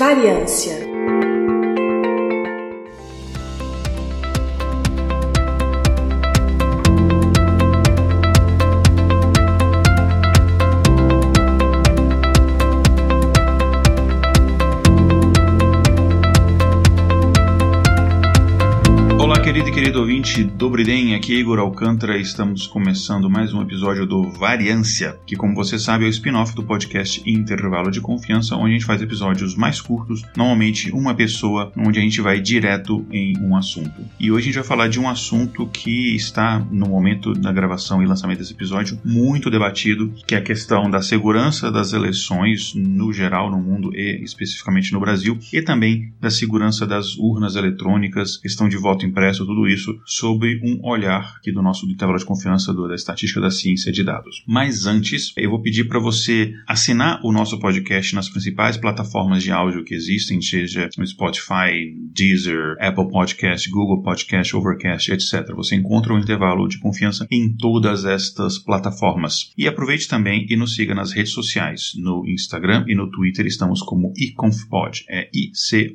Variância ouvinte do Briden, aqui é Igor Alcântara estamos começando mais um episódio do Variância, que como você sabe é o spin-off do podcast Intervalo de Confiança, onde a gente faz episódios mais curtos, normalmente uma pessoa, onde a gente vai direto em um assunto. E hoje a gente vai falar de um assunto que está, no momento da gravação e lançamento desse episódio, muito debatido, que é a questão da segurança das eleições no geral, no mundo e especificamente no Brasil, e também da segurança das urnas eletrônicas, questão de voto impresso, tudo isso isso sob um olhar aqui do nosso intervalo de confiança do, da estatística da ciência de dados. Mas antes, eu vou pedir para você assinar o nosso podcast nas principais plataformas de áudio que existem, seja no Spotify, Deezer, Apple Podcast, Google Podcast, Overcast, etc. Você encontra o intervalo de confiança em todas estas plataformas. E aproveite também e nos siga nas redes sociais. No Instagram e no Twitter estamos como iconfpod, é I-C-O-N-F-P-O-D.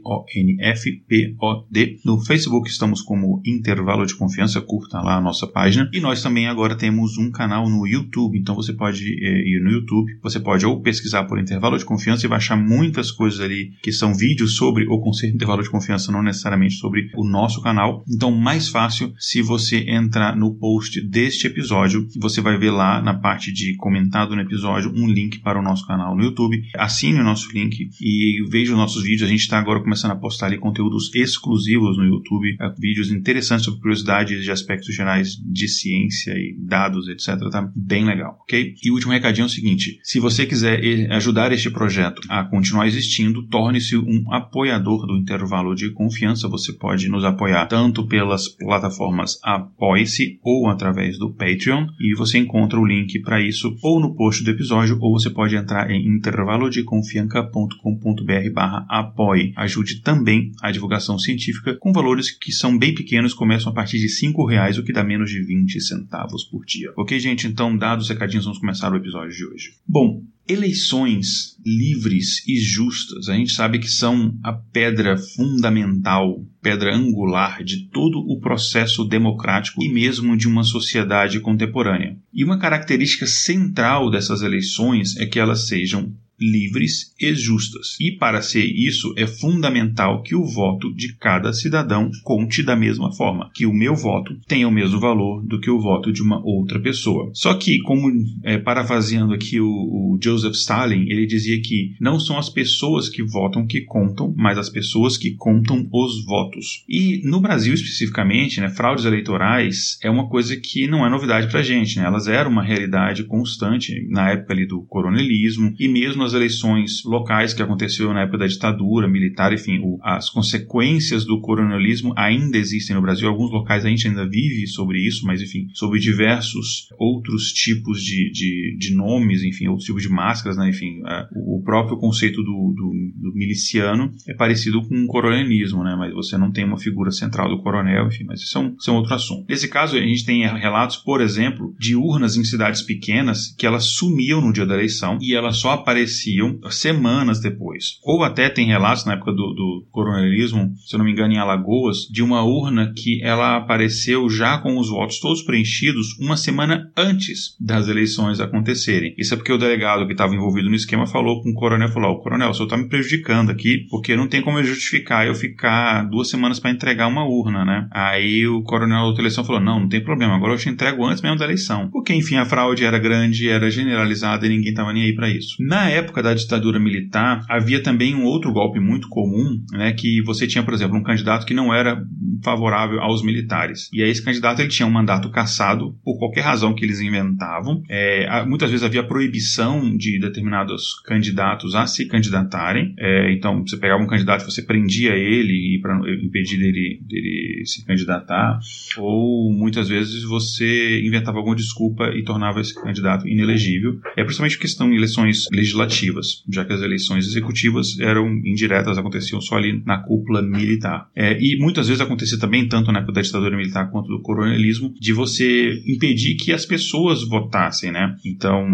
No Facebook estamos como Inter de confiança, curta lá a nossa página. E nós também agora temos um canal no YouTube, então você pode é, ir no YouTube, você pode ou pesquisar por intervalo de confiança e vai achar muitas coisas ali que são vídeos sobre o conceito de intervalo de confiança, não necessariamente sobre o nosso canal. Então, mais fácil se você entrar no post deste episódio, você vai ver lá na parte de comentado no episódio um link para o nosso canal no YouTube. Assine o nosso link e veja os nossos vídeos. A gente está agora começando a postar ali conteúdos exclusivos no YouTube, é, vídeos interessantes sobre curiosidades de aspectos gerais de ciência e dados, etc. Tá bem legal, ok? E o último recadinho é o seguinte: se você quiser ajudar este projeto a continuar existindo, torne-se um apoiador do intervalo de confiança. Você pode nos apoiar tanto pelas plataformas Apoie-se ou através do Patreon, e você encontra o link para isso ou no post do episódio, ou você pode entrar em intervalodeconfianca.com.br/apoie. Ajude também a divulgação científica com valores que são bem pequenos, começam a partir de 5 reais, o que dá menos de 20 centavos por dia. Ok, gente? Então, dados os recadinhos, vamos começar o episódio de hoje. Bom, eleições livres e justas, a gente sabe que são a pedra fundamental, pedra angular de todo o processo democrático e mesmo de uma sociedade contemporânea. E uma característica central dessas eleições é que elas sejam livres e justas. E para ser isso, é fundamental que o voto de cada cidadão conte da mesma forma, que o meu voto tenha o mesmo valor do que o voto de uma outra pessoa. Só que, como é, parafraseando aqui o, o Joseph Stalin, ele dizia que não são as pessoas que votam que contam, mas as pessoas que contam os votos. E no Brasil especificamente, né, fraudes eleitorais é uma coisa que não é novidade para gente, né? elas eram uma realidade constante na época ali do coronelismo e mesmo nas eleições locais que aconteceu na época da ditadura militar, enfim, o, as consequências do coronelismo ainda existem no Brasil. Alguns locais a gente ainda vive sobre isso, mas enfim, sobre diversos outros tipos de, de, de nomes, enfim, outros tipos de máscaras, né? enfim, a, o próprio conceito do, do, do, miliciano é parecido com o coronelismo, né? Mas você não tem uma figura central do coronel, enfim, mas isso é um, isso é um outro assunto. Nesse caso, a gente tem relatos, por exemplo, de urnas em cidades pequenas que elas sumiam no dia da eleição e elas só apareciam apareciam semanas depois. Ou até tem relatos na época do, do coronelismo, se eu não me engano, em Alagoas, de uma urna que ela apareceu já com os votos todos preenchidos uma semana antes das eleições acontecerem. Isso é porque o delegado que estava envolvido no esquema falou com o coronel, falou, o coronel, o senhor está me prejudicando aqui, porque não tem como eu justificar eu ficar duas semanas para entregar uma urna, né? Aí o coronel da eleição falou, não, não tem problema, agora eu te entrego antes mesmo da eleição. Porque, enfim, a fraude era grande, era generalizada e ninguém estava nem aí para isso. Na época época da ditadura militar, havia também um outro golpe muito comum, né, que você tinha, por exemplo, um candidato que não era favorável aos militares. E aí esse candidato ele tinha um mandato cassado por qualquer razão que eles inventavam. É, muitas vezes havia proibição de determinados candidatos a se candidatarem. É, então você pegava um candidato você prendia ele para impedir dele, dele se candidatar. Ou muitas vezes você inventava alguma desculpa e tornava esse candidato inelegível. É principalmente questão de eleições legislativas legislativas, já que as eleições executivas eram indiretas, aconteciam só ali na cúpula militar. É, e muitas vezes acontecia também, tanto na época da ditadura militar quanto do coronelismo, de você impedir que as pessoas votassem, né? Então,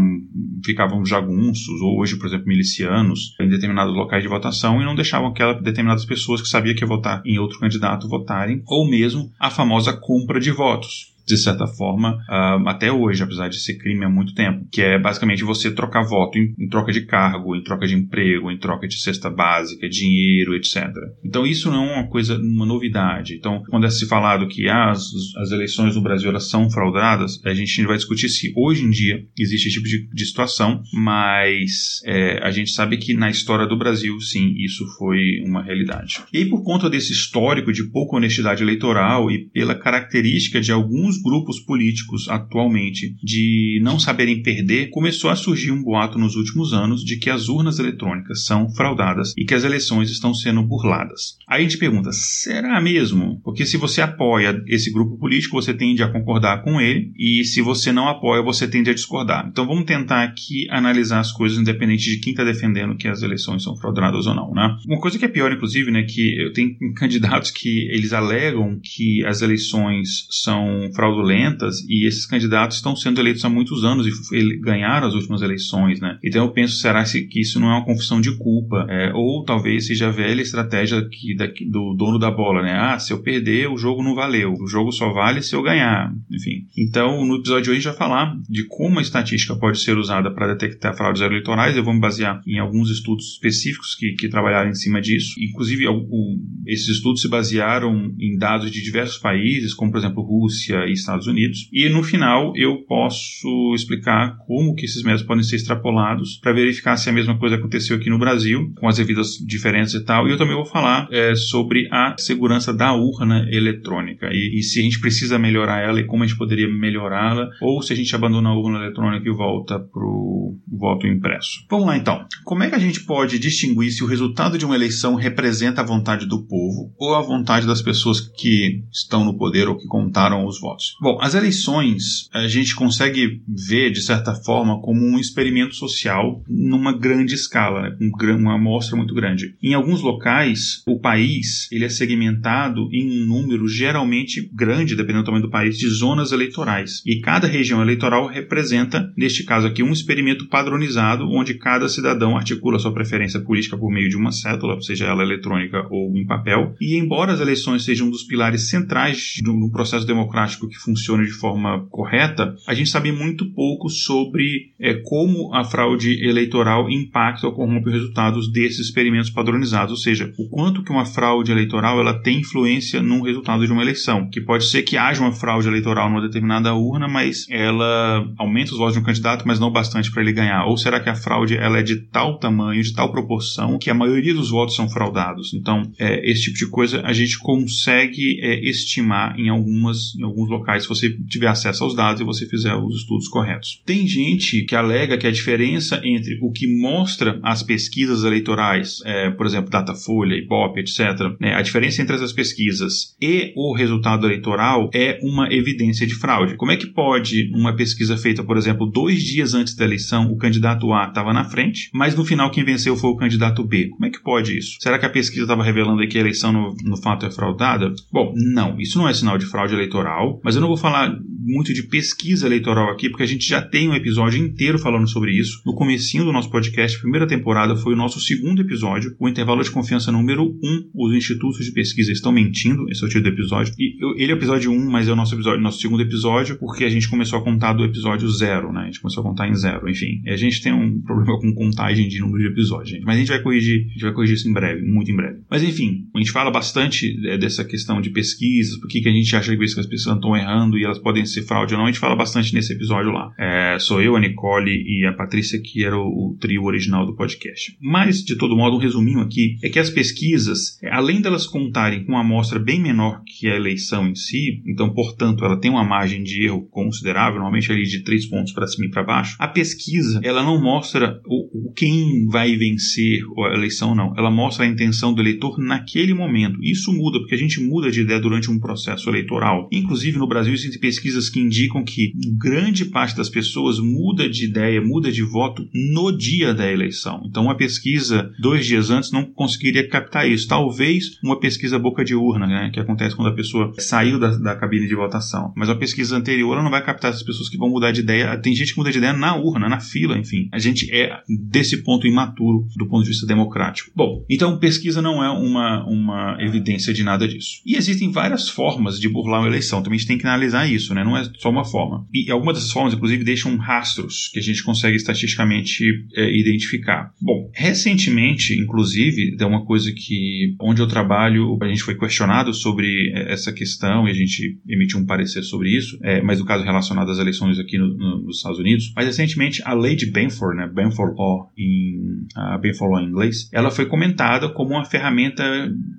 ficavam jagunços, ou hoje, por exemplo, milicianos, em determinados locais de votação e não deixavam aquelas determinadas pessoas que sabiam que ia votar em outro candidato votarem, ou mesmo a famosa compra de votos de certa forma, uh, até hoje, apesar de ser crime há muito tempo, que é basicamente você trocar voto em, em, troca de cargo, em troca de emprego, em troca de cesta básica, dinheiro, etc. Então isso não é uma coisa, uma novidade. Então, quando é se falado que ah, as, as eleições no Brasil elas são fraudadas, a gente vai discutir se hoje em dia existe esse tipo de, de situação, mas é, a gente sabe que na história do Brasil, sim, isso foi uma realidade. E aí, por conta desse histórico de pouca honestidade eleitoral e pela característica de alguns alguns grupos políticos atualmente de não saberem perder, começou a surgir um boato nos últimos anos de que as urnas eletrônicas são fraudadas e que as eleições estão sendo burladas. Aí a gente pergunta: será mesmo? Porque se você apoia esse grupo político, você tende a concordar com ele, e se você não apoia, você tende a discordar. Então vamos tentar aqui analisar as coisas independente de quem está defendendo que as eleições são fraudadas ou não, né? Uma coisa que é pior, inclusive, né, que eu tenho candidatos que eles alegam que as eleições são fraudulentas e esses candidatos estão sendo eleitos há muitos anos e ganharam as últimas eleições, né? Então eu penso, será que isso não é uma confissão de culpa? É, ou talvez seja a velha estratégia que, da, do dono da bola, né? Ah, se eu perder, o jogo não valeu. O jogo só vale se eu ganhar. Enfim. Então, no episódio de hoje, a gente vai falar de como a estatística pode ser usada para detectar fraudes eleitorais. Eu vou me basear em alguns estudos específicos que, que trabalharam em cima disso. Inclusive, o, esses estudos se basearam em dados de diversos países, como, por exemplo, Rússia, Estados Unidos. E no final eu posso explicar como que esses métodos podem ser extrapolados para verificar se a mesma coisa aconteceu aqui no Brasil, com as devidas diferenças e tal. E eu também vou falar é, sobre a segurança da urna eletrônica e, e, se a gente precisa melhorar ela e como a gente poderia melhorá-la, ou se a gente abandona a urna eletrônica e volta para o voto impresso. Vamos lá então. Como é que a gente pode distinguir se o resultado de uma eleição representa a vontade do povo ou a vontade das pessoas que estão no poder ou que contaram os votos? Votos. Bom, as eleições a gente consegue ver, de certa forma, como um experimento social numa grande escala, né, uma amostra muito grande. Em alguns locais, o país ele é segmentado em um número geralmente grande, dependendo do tamanho do país, de zonas eleitorais. E cada região eleitoral representa, neste caso aqui, um experimento padronizado, onde cada cidadão articula sua preferência política por meio de uma cédula, seja ela eletrônica ou em papel. E embora as eleições sejam um dos pilares centrais do processo democrático que funcione de forma correta, a gente sabe muito pouco sobre é, como a fraude eleitoral impacta ou corrompe os resultados desses experimentos padronizados, ou seja, o quanto que uma fraude eleitoral ela tem influência no resultado de uma eleição, que pode ser que haja uma fraude eleitoral numa determinada urna, mas ela aumenta os votos de um candidato, mas não bastante para ele ganhar, ou será que a fraude ela é de tal tamanho, de tal proporção, que a maioria dos votos são fraudados? Então, é, esse tipo de coisa a gente consegue é, estimar em algumas em alguns locais se você tiver acesso aos dados e você fizer os estudos corretos. Tem gente que alega que a diferença entre o que mostra as pesquisas eleitorais, é, por exemplo, Datafolha, Ibope, etc., né, a diferença entre essas pesquisas e o resultado eleitoral é uma evidência de fraude. Como é que pode uma pesquisa feita, por exemplo, dois dias antes da eleição, o candidato A estava na frente, mas no final quem venceu foi o candidato B? Como é que pode isso? Será que a pesquisa estava revelando que a eleição no, no fato é fraudada? Bom, não, isso não é sinal de fraude eleitoral, mas eu eu não vou falar muito de pesquisa eleitoral aqui, porque a gente já tem um episódio inteiro falando sobre isso. No comecinho do nosso podcast, primeira temporada, foi o nosso segundo episódio, o intervalo de confiança número 1. Um, os institutos de pesquisa estão mentindo, esse é o título do episódio. E ele é o episódio 1, um, mas é o nosso episódio, nosso segundo episódio, porque a gente começou a contar do episódio 0, né? A gente começou a contar em zero, enfim. A gente tem um problema com contagem de número de episódios, gente. Mas a gente vai corrigir, a gente vai corrigir isso em breve, muito em breve. Mas enfim, a gente fala bastante é, dessa questão de pesquisas, por que a gente acha que as pesquisas estão errando e elas podem ser fraude ou não, a gente fala bastante nesse episódio lá. É, sou eu, a Nicole e a Patrícia, que era o, o, trio original do podcast. Mas, de todo modo, um resuminho aqui é que as pesquisas, além delas contarem com uma amostra bem menor que a eleição em si, então, portanto, ela tem uma margem de erro considerável, normalmente ali de 3 pontos para cima e para baixo, a pesquisa, ela não mostra o, o quem vai vencer a eleição, não. Ela mostra a intenção do eleitor naquele momento. Isso muda, porque a gente muda de ideia durante um processo eleitoral. Inclusive, no Brasil existem pesquisas que indicam que grande parte das pessoas muda de ideia, muda de voto no dia da eleição. Então, uma pesquisa dois dias antes não conseguiria captar isso. Talvez uma pesquisa boca de urna, né, que acontece quando a pessoa saiu da, da cabine de votação. Mas a pesquisa anterior não vai captar essas pessoas que vão mudar de ideia. Tem gente que muda de ideia na urna, na fila, enfim. A gente é desse ponto imaturo do ponto de vista democrático. Bom, então pesquisa não é uma, uma evidência de nada disso. E existem várias formas de burlar uma eleição. Também a gente tem que analisar isso, né? Não é só uma forma. E algumas dessas formas, inclusive, deixam rastros que a gente consegue estatisticamente é, identificar. Bom, recentemente, inclusive, é uma coisa que onde eu trabalho, a gente foi questionado sobre é, essa questão e a gente emitiu um parecer sobre isso, é, mas o caso relacionado às eleições aqui no, no, nos Estados Unidos. Mas recentemente a lei de Benford, né, Benford Law em a Benford Law em inglês, ela foi comentada como uma ferramenta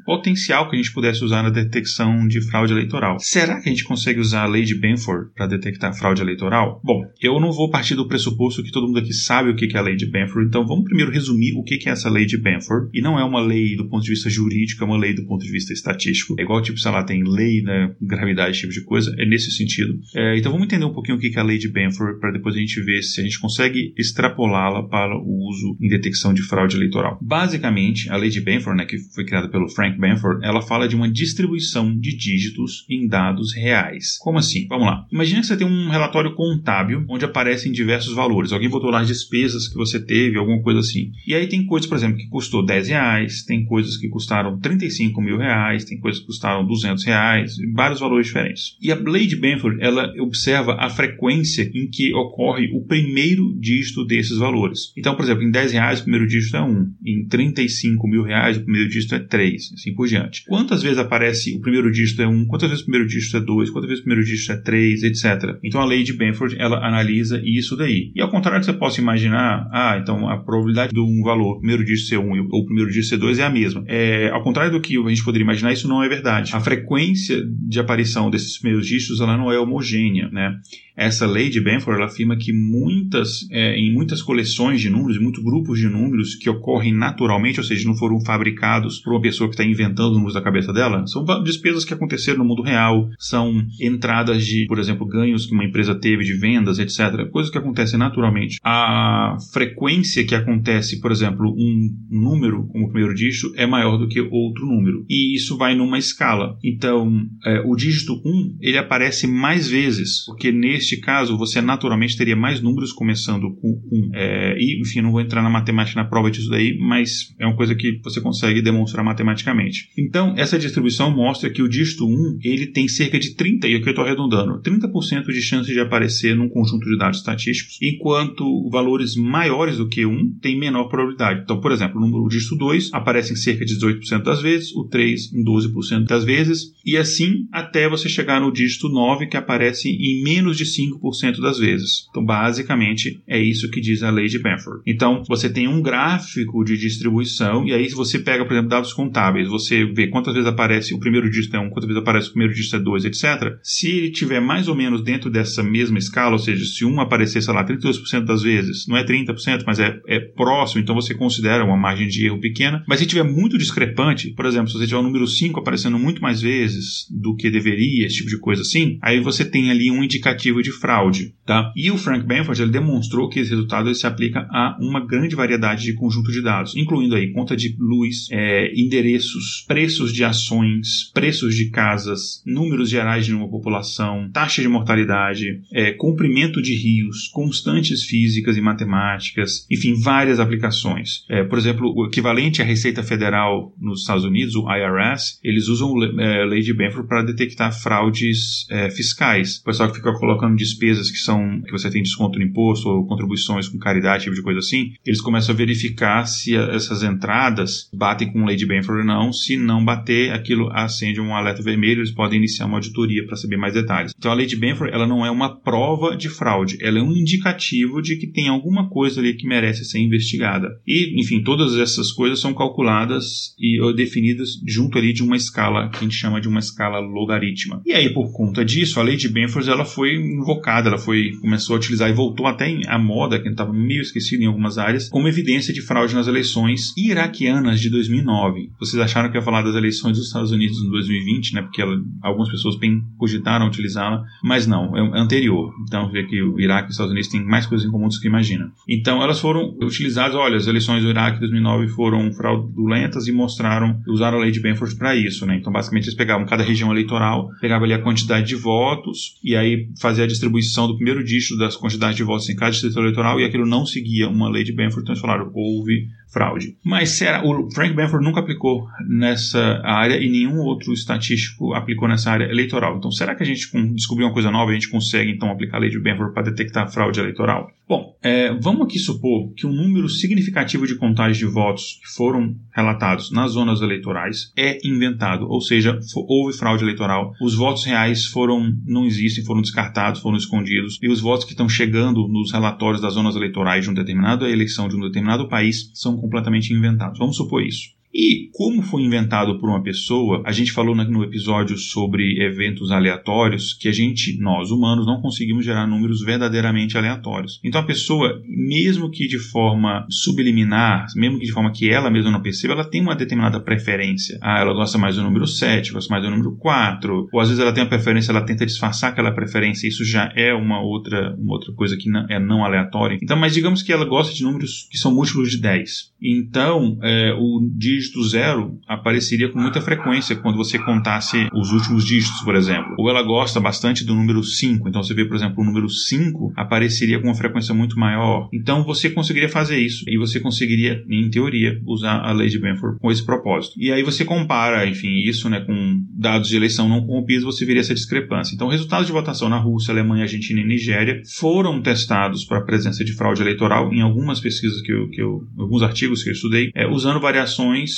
potencial que a gente pudesse usar na detecção de fraude eleitoral. Será que a gente consegue usar a lei de Benford para detectar fraude eleitoral? Bom, eu não vou partir do pressuposto que todo mundo aqui sabe o que é a lei de Benford, então vamos primeiro resumir o que é essa lei de Benford. E não é uma lei do ponto de vista jurídico, é uma lei do ponto de vista estatístico. É igual, tipo, sei lá, tem lei, né, gravidade, tipo de coisa, é nesse sentido. É, então vamos entender um pouquinho o que é a lei de Benford para depois a gente ver se a gente consegue extrapolá-la para o uso em detecção de fraude eleitoral. Basicamente, a lei de Benford, né, que foi criada pelo Frank Benford, ela fala de uma distribuição de dígitos em dados reais. Como assim? Vamos lá. Imagina que você tem um relatório contábil onde aparecem diversos valores. Alguém botou lá as despesas que você teve, alguma coisa assim. E aí tem coisas, por exemplo, que custou 10 reais, tem coisas que custaram 35 mil reais, tem coisas que custaram 200 reais, vários valores diferentes. E a lei de Benford, ela observa a frequência em que ocorre o primeiro dígito desses valores. Então, por exemplo, em 10 reais o primeiro dígito é 1, em 35 mil reais o primeiro dígito é 3, assim por diante. Quantas vezes aparece o primeiro dígito é 1, quantas vezes o primeiro dígito é 2, quantas vezes o primeiro dígito é 3, etc. Então a lei de Benford, ela analisa isso daí. E ao contrário que você possa imaginar, ah, então a probabilidade de um valor, primeiro dígito ser 1 ou primeiro dígito ser 2 é a mesma. É, ao contrário do que a gente poderia imaginar, isso não é verdade. A frequência de aparição desses primeiros dígitos, ela não é homogênea, né? Essa lei de Benford afirma que muitas, é, em muitas coleções de números, muitos grupos de números que ocorrem naturalmente, ou seja, não foram fabricados por uma pessoa que está inventando números da cabeça dela, são despesas que aconteceram no mundo real, são entradas de, por exemplo, ganhos que uma empresa teve de vendas, etc. Coisas que acontecem naturalmente. A frequência que acontece, por exemplo, um número como o primeiro dígito é maior do que outro número. E isso vai numa escala. Então, é, o dígito 1 ele aparece mais vezes, porque nesse neste caso, você naturalmente teria mais números começando com 1. É, e, enfim, não vou entrar na matemática na prova disso daí, mas é uma coisa que você consegue demonstrar matematicamente. Então, essa distribuição mostra que o dígito 1 ele tem cerca de 30, e aqui eu estou arredondando, 30% de chance de aparecer num conjunto de dados estatísticos, enquanto valores maiores do que 1 têm menor probabilidade. Então, por exemplo, o número dígito 2 aparece em cerca de 18% das vezes, o 3 em 12% das vezes, e assim até você chegar no dígito 9, que aparece em menos de 5% das vezes. Então, basicamente, é isso que diz a lei de Benford. Então, você tem um gráfico de distribuição, e aí, você pega, por exemplo, dados contábeis, você vê quantas vezes aparece o primeiro dígito é 1, quantas vezes aparece o primeiro dígito é 2, etc. Se ele tiver mais ou menos dentro dessa mesma escala, ou seja, se um aparecer, sei lá, 32% das vezes, não é 30%, mas é, é próximo, então você considera uma margem de erro pequena. Mas se tiver muito discrepante, por exemplo, se você tiver o número 5 aparecendo muito mais vezes do que deveria, esse tipo de coisa assim, aí você tem ali um indicativo de fraude. Tá? E o Frank Benford ele demonstrou que esse resultado ele se aplica a uma grande variedade de conjunto de dados, incluindo aí conta de luz, é, endereços, preços de ações, preços de casas, números gerais de uma população, taxa de mortalidade, é, comprimento de rios, constantes físicas e matemáticas, enfim, várias aplicações. É, por exemplo, o equivalente à Receita Federal nos Estados Unidos, o IRS, eles usam é, lei de Benford para detectar fraudes é, fiscais. O pessoal que fica colocando despesas que são que você tem desconto no imposto ou contribuições com caridade, tipo de coisa assim, eles começam a verificar se essas entradas batem com lei de Benford ou não. Se não bater, aquilo acende um alerta vermelho, eles podem iniciar uma auditoria para saber mais detalhes. Então a lei de Benford ela não é uma prova de fraude, ela é um indicativo de que tem alguma coisa ali que merece ser investigada. E, enfim, todas essas coisas são calculadas e definidas junto ali de uma escala que a gente chama de uma escala logarítmica. E aí, por conta disso, a lei de Benford ela foi invocada, ela foi começou a utilizar e voltou até a moda, que estava meio esquecido em algumas áreas, como evidência de fraude nas eleições iraquianas de 2009. Vocês acharam que ia falar das eleições dos Estados Unidos em 2020, né? Porque ela, algumas pessoas bem cogitaram utilizá-la, mas não, é anterior. Então vê que o Iraque e os Estados Unidos têm mais coisas em comum do que imagina. Então elas foram utilizadas, olha, as eleições do Iraque de 2009 foram fraudulentas e mostraram, usaram a lei de Benford para isso, né? Então basicamente eles pegavam cada região eleitoral, pegavam ali a quantidade de votos e aí fazia a distribuição do primeiro dígito das quantidades de votos em cada distrito eleitoral e aquilo não seguia uma lei de Benford, então eles falaram, houve fraude. Mas será, o Frank Benford nunca aplicou nessa área e nenhum outro estatístico aplicou nessa área eleitoral. Então, será que a gente descobriu uma coisa nova e a gente consegue então aplicar a lei de Benford para detectar fraude eleitoral? Bom, é, vamos aqui supor que um número significativo de contagens de votos que foram relatados nas zonas eleitorais é inventado, ou seja, houve fraude eleitoral, os votos reais foram não existem, foram descartados, foram escondidos e os votos que estão chegando nos relatórios das zonas eleitorais de uma determinada eleição de um determinado país são completamente inventados. Vamos supor isso. E como foi inventado por uma pessoa, a gente falou no episódio sobre eventos aleatórios que a gente, nós humanos, não conseguimos gerar números verdadeiramente aleatórios. Então a pessoa, mesmo que de forma subliminar, mesmo que de forma que ela mesma não perceba, ela tem uma determinada preferência. Ah, ela gosta mais do número 7, gosta mais do número 4, ou às vezes ela tem uma preferência, ela tenta disfarçar aquela preferência, isso já é uma outra, uma outra coisa que não, é não aleatória. Então, mas digamos que ela gosta de números que são múltiplos de 10. Então, é, o dígito zero apareceria com muita frequência quando você contasse os últimos dígitos, por exemplo. Ou ela gosta bastante do número 5, então você vê, por exemplo, o número 5 apareceria com uma frequência muito maior. Então você conseguiria fazer isso e você conseguiria, em teoria, usar a lei de Benford com esse propósito. E aí você compara, enfim, isso né, com dados de eleição não corrompidos, você veria essa discrepância. Então, resultados de votação na Rússia, Alemanha, Argentina e Nigéria foram testados para a presença de fraude eleitoral em algumas pesquisas que eu, que eu alguns artigos que eu estudei, é, usando variações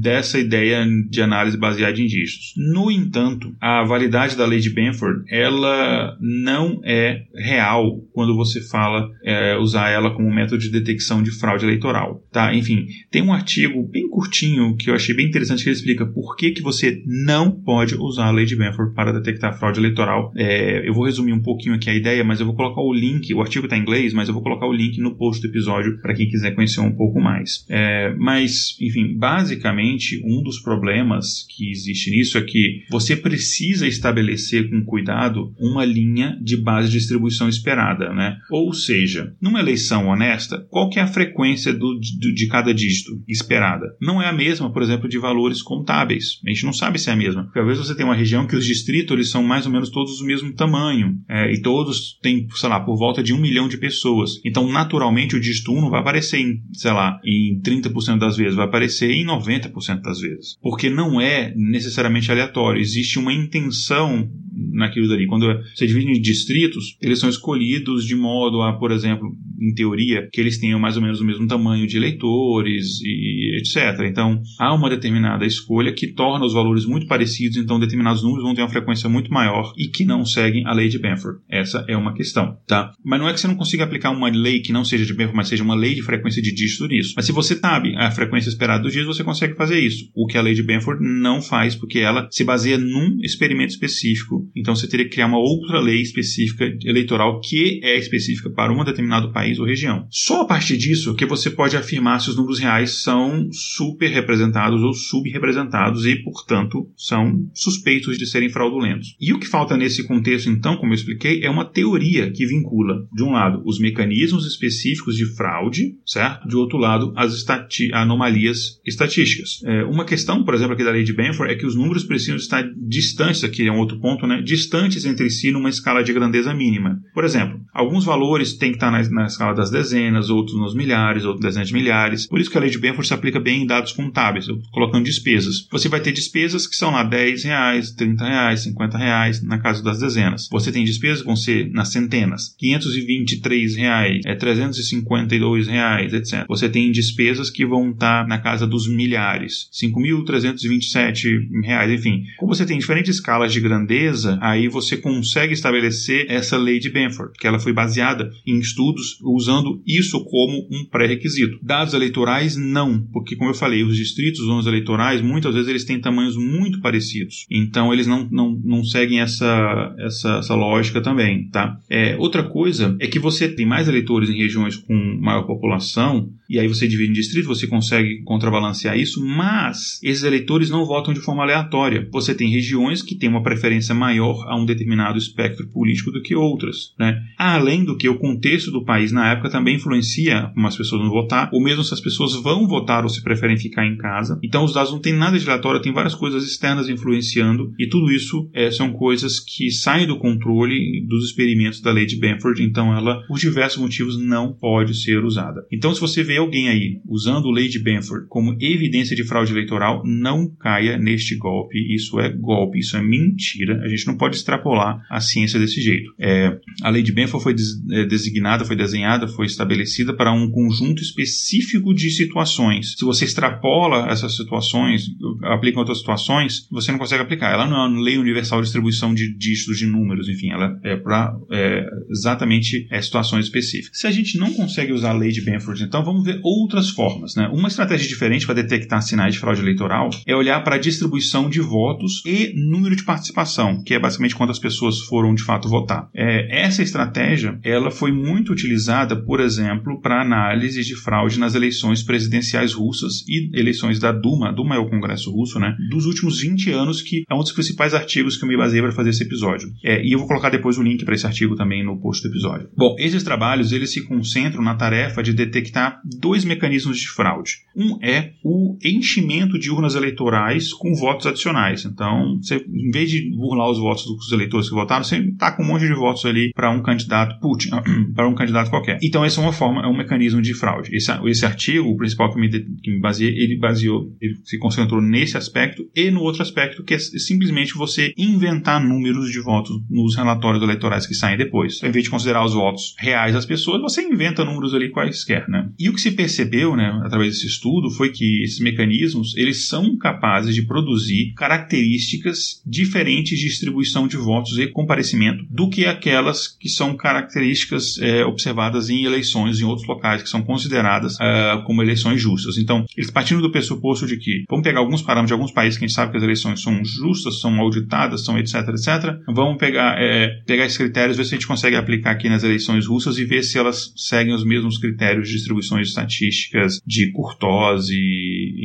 dessa ideia de análise baseada em dígitos. No entanto, a validade da lei de Benford ela não é real quando você fala é, usar ela como método de detecção de fraude eleitoral. Tá? Enfim, tem um artigo bem curtinho que eu achei bem interessante que ele explica por que, que você não pode usar a lei de Benford para detectar fraude eleitoral. É, eu vou resumir um pouquinho aqui a ideia, mas eu vou colocar o link, o artigo está em inglês, mas eu vou colocar o link no post do episódio para quem quiser conhecer um pouco mais. É, mas, enfim, basicamente um dos problemas que existe nisso é que você precisa estabelecer com cuidado uma linha de base de distribuição esperada, né? Ou seja, numa eleição honesta, qual que é a frequência do, do, de cada dígito esperada? Não é a mesma, por exemplo, de valores contábeis. A gente não sabe se é a mesma. Porque às vezes você tem uma região que os distritos eles são mais ou menos todos do mesmo tamanho é, e todos têm, sei lá, por volta de um milhão de pessoas. Então, naturalmente, o dígito 1 não vai aparecer em, sei lá, em 30% das vezes, vai aparecer em 90% das vezes. Porque não é necessariamente aleatório, existe uma intenção naquilo dali. Quando você divide em distritos, eles são escolhidos de modo a, por exemplo, em teoria, que eles tenham mais ou menos o mesmo tamanho de eleitores e etc. Então, há uma determinada escolha que torna os valores muito parecidos, então determinados números vão ter uma frequência muito maior e que não seguem a lei de Benford. Essa é uma questão, tá? Mas não é que você não consiga aplicar uma lei que não seja de Benford, mas seja uma lei de frequência de dígito nisso. Mas se você sabe a frequência esperada dos dias, você consegue fazer isso. O que a lei de Benford não faz, porque ela se baseia num experimento específico. Então você teria que criar uma outra lei específica eleitoral que é específica para um determinado país ou região. Só a partir disso que você pode afirmar se os números reais são super representados ou subrepresentados e, portanto, são suspeitos de serem fraudulentos. E o que falta nesse contexto, então, como eu expliquei, é uma teoria que vincula, de um lado, os mecanismos específicos de fraude, certo? De outro lado, as estati anomalias estatísticas. É, uma questão, por exemplo, aqui da lei de Benford é que os números precisam estar distantes, aqui é um outro ponto, né? Distantes entre si numa escala de grandeza mínima. Por exemplo, alguns valores têm que estar na, na escala das dezenas, outros nos milhares, outros dezenas de milhares. Por isso que a lei de Benford se aplica bem em dados contábeis, colocando despesas. Você vai ter despesas que são lá 10 reais, 30 reais, 50 reais, na casa das dezenas. Você tem despesas que vão ser nas centenas, 523 reais, é 352 reais, etc. Você tem despesas que vão estar na casa dos milhares, 5.327 reais, enfim. Como você tem diferentes escalas de grandeza aí você consegue estabelecer essa lei de Benford, que ela foi baseada em estudos usando isso como um pré-requisito. Dados eleitorais, não, porque como eu falei, os distritos, os zonas eleitorais, muitas vezes eles têm tamanhos muito parecidos. Então eles não, não, não seguem essa, essa, essa lógica também, tá? É, outra coisa é que você tem mais eleitores em regiões com maior população, e aí você divide em distrito, você consegue contrabalancear isso, mas esses eleitores não votam de forma aleatória. Você tem regiões que têm uma preferência maior a um determinado espectro político do que outras, né? Além do que o contexto do país na época também influencia como as pessoas vão votar, ou mesmo se as pessoas vão votar ou se preferem ficar em casa. Então os dados não têm nada de aleatório, tem várias coisas externas influenciando, e tudo isso é, são coisas que saem do controle dos experimentos da lei de Benford, então ela, por diversos motivos, não pode ser usada. Então, se você vê alguém aí usando lei de Benford como evidência de fraude eleitoral, não caia neste golpe. Isso é golpe, isso é mentira. A gente não pode extrapolar a ciência desse jeito. É, a lei de Benford foi é, designada, foi desenhada, foi estabelecida para um conjunto específico de situações. Se você extrapola essas situações, aplica em outras situações, você não consegue aplicar. Ela não é uma lei universal de distribuição de dígitos de números, enfim, ela é para é, exatamente é, situações específicas. Se a gente não consegue usar a lei de Benford, então vamos ver outras formas. Né? Uma estratégia diferente para detectar sinais de fraude eleitoral é olhar para a distribuição de votos e número de participação, que é basicamente quantas pessoas foram de fato votar. É, essa estratégia ela foi muito utilizada, por exemplo, para análise de fraude nas eleições presidenciais russas e eleições da Duma, a Duma é o Congresso Russo, né, dos últimos 20 anos, que é um dos principais artigos que eu me baseei para fazer esse episódio. É, e eu vou colocar depois o link para esse artigo também no post do episódio. Bom, esses trabalhos eles se concentram na tarefa de detectar dois mecanismos de fraude. Um é o enchimento de urnas eleitorais com votos adicionais. Então, você, em vez de burlar os votos dos eleitores que votaram, você está com um monte de votos ali para um candidato Putin, para um candidato qualquer. Então, essa é uma forma, é um mecanismo de fraude. Esse, esse artigo, o principal que me, que me baseei, ele baseou, ele se concentrou nesse aspecto e no outro aspecto, que é simplesmente você inventar números de votos nos relatórios eleitorais que saem depois. Então, em vez de considerar os votos reais das pessoas, você inventa números ali quaisquer, né? E o que se percebeu, né, através desse estudo, foi que esses mecanismos, eles são capazes de produzir características diferentes de distribuição de votos e comparecimento do que aquelas que são características é, observadas em eleições em outros locais que são consideradas uh, como eleições justas. Então, eles partindo do pressuposto de que, vamos pegar alguns parâmetros de alguns países que a gente sabe que as eleições são justas, são auditadas, são etc, etc, vamos pegar, é, pegar esses critérios, ver se a gente consegue aplicar aqui nas eleições russas e ver se elas seguem os mesmos critérios de distribuições estatísticas, de curtose,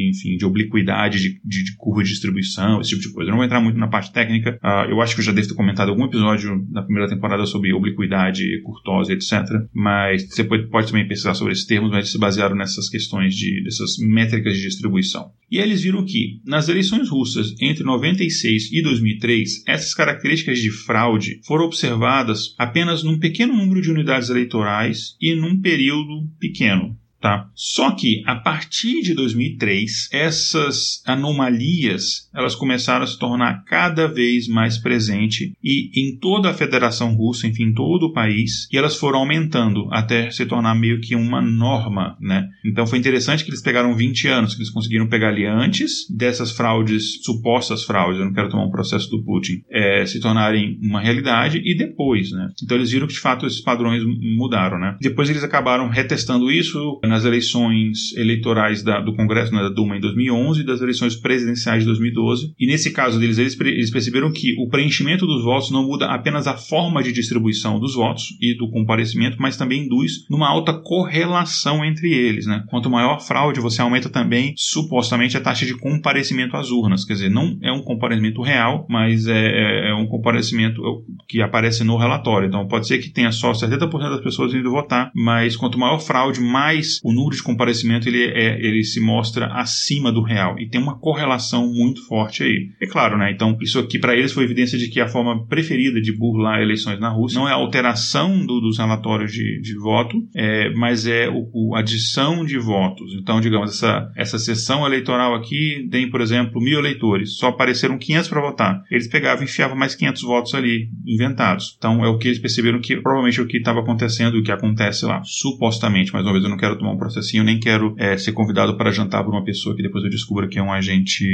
enfim, de obliquidade de, de, de, curva de distribuição, esse tipo de coisa. Eu não vou entrar muito na parte técnica, uh, eu acho que eu já devo ter comentado algum episódio na primeira temporada sobre obliquidade, curtose, etc, mas você pode, pode também pesquisar sobre esses termos, mas eles se basearam nessas questões de, dessas métricas de distribuição. E eles viram que, nas eleições russas entre 96 e 2003, essas características de fraude foram observadas apenas num pequeno número de unidades eleitorais e num período pequeno. Tá? Só que a partir de 2003 essas anomalias elas começaram a se tornar cada vez mais presente e em toda a Federação Russa, enfim, em todo o país, e elas foram aumentando até se tornar meio que uma norma, né? Então foi interessante que eles pegaram 20 anos, que eles conseguiram pegar ali antes dessas fraudes, supostas fraudes, eu não quero tomar um processo do Putin, é, se tornarem uma realidade e depois, né? Então eles viram que de fato esses padrões mudaram, né? Depois eles acabaram retestando isso nas eleições eleitorais da, do Congresso, né, da Duma, em 2011 e das eleições presidenciais de 2012. E nesse caso deles, eles, eles perceberam que o preenchimento dos votos não muda apenas a forma de distribuição dos votos e do comparecimento, mas também induz numa alta correlação entre eles. Né? Quanto maior a fraude, você aumenta também, supostamente, a taxa de comparecimento às urnas. Quer dizer, não é um comparecimento real, mas é, é, é um comparecimento que aparece no relatório. Então, pode ser que tenha só 70% das pessoas indo votar, mas quanto maior fraude, mais o número de comparecimento ele, é, ele se mostra acima do real e tem uma correlação muito forte aí. É claro, né? Então, isso aqui para eles foi evidência de que a forma preferida de burlar eleições na Rússia não é a alteração do, dos relatórios de, de voto, é, mas é o, o, adição de votos. Então, digamos, essa, essa sessão eleitoral aqui tem, por exemplo, mil eleitores, só apareceram 500 para votar. Eles pegavam e enfiavam mais 500 votos ali, inventados. Então, é o que eles perceberam que provavelmente é o que estava acontecendo, o que acontece lá, supostamente, mais uma vez eu não quero tomar um processinho, nem quero é, ser convidado para jantar por uma pessoa que depois eu descubra que é um agente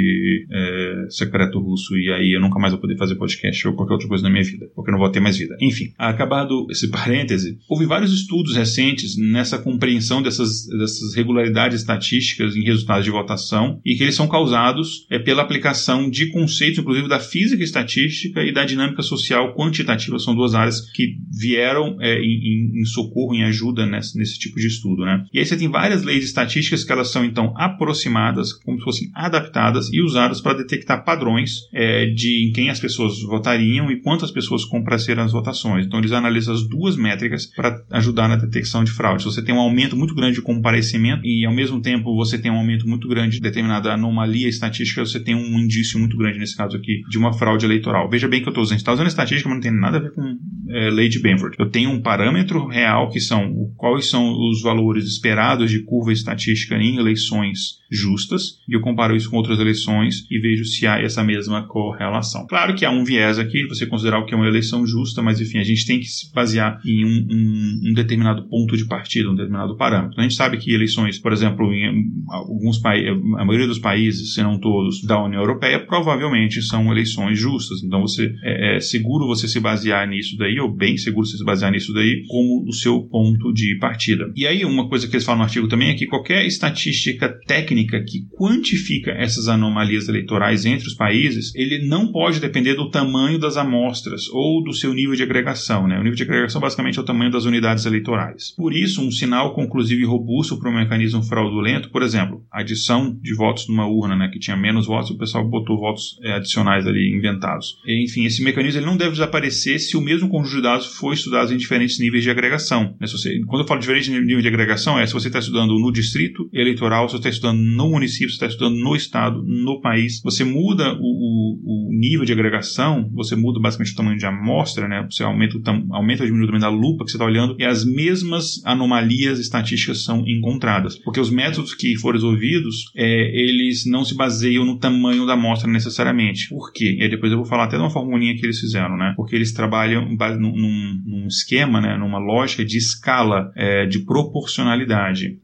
é, secreto russo e aí eu nunca mais vou poder fazer podcast ou qualquer outra coisa na minha vida, porque eu não vou ter mais vida. Enfim, acabado esse parêntese, houve vários estudos recentes nessa compreensão dessas, dessas regularidades estatísticas em resultados de votação e que eles são causados é, pela aplicação de conceitos, inclusive da física estatística e da dinâmica social quantitativa. São duas áreas que vieram é, em, em, socorro, em ajuda nesse, nesse tipo de estudo. Né? E aí você tem várias leis estatísticas que elas são então aproximadas, como se fossem adaptadas e usadas para detectar padrões é, de em quem as pessoas votariam e quantas pessoas compareceram às votações. Então eles analisam as duas métricas para ajudar na detecção de fraude. Você tem um aumento muito grande de comparecimento e ao mesmo tempo você tem um aumento muito grande de determinada anomalia estatística, você tem um indício muito grande nesse caso aqui de uma fraude eleitoral. Veja bem que eu estou usando, está usando estatística, mas não tem nada a ver com é, lei de Benford. Eu tenho um parâmetro real que são quais são os valores esperados de curva estatística em eleições justas e eu comparo isso com outras eleições e vejo se há essa mesma correlação. Claro que há um viés aqui, você considerar o que é uma eleição justa, mas enfim, a gente tem que se basear em um, um, um determinado ponto de partida, um determinado parâmetro. A gente sabe que eleições, por exemplo, em alguns países, a maioria dos países, se não todos, da União Europeia, provavelmente são eleições justas. Então você é, é seguro você se basear nisso daí, ou bem seguro você se basear nisso daí, como o seu ponto de partida. E aí, uma coisa que eles falam no artigo também é que qualquer estatística técnica que quantifica essas anomalias eleitorais entre os países, ele não pode depender do tamanho das amostras ou do seu nível de agregação. Né? O nível de agregação basicamente é o tamanho das unidades eleitorais. Por isso, um sinal conclusivo e robusto para um mecanismo fraudulento, por exemplo, adição de votos numa urna né, que tinha menos votos, o pessoal botou votos é, adicionais ali inventados. Enfim, esse mecanismo ele não deve desaparecer se o mesmo conjunto de dados for estudado em diferentes níveis de agregação. Né? Você, quando eu falo diferente nível de agregação, é se você está estudando no distrito eleitoral, se você está estudando no município, se está estudando no estado, no país, você muda o, o, o, nível de agregação, você muda basicamente o tamanho de amostra, né? você aumenta, o, aumenta ou diminui o tamanho da lupa que você está olhando, e as mesmas anomalias estatísticas são encontradas. Porque os métodos que foram resolvidos, é, eles não se baseiam no tamanho da amostra necessariamente. Por quê? E depois eu vou falar até de uma formulinha que eles fizeram, né? Porque eles trabalham num, num esquema, né? numa lógica de escala, é, de proporcionalidade.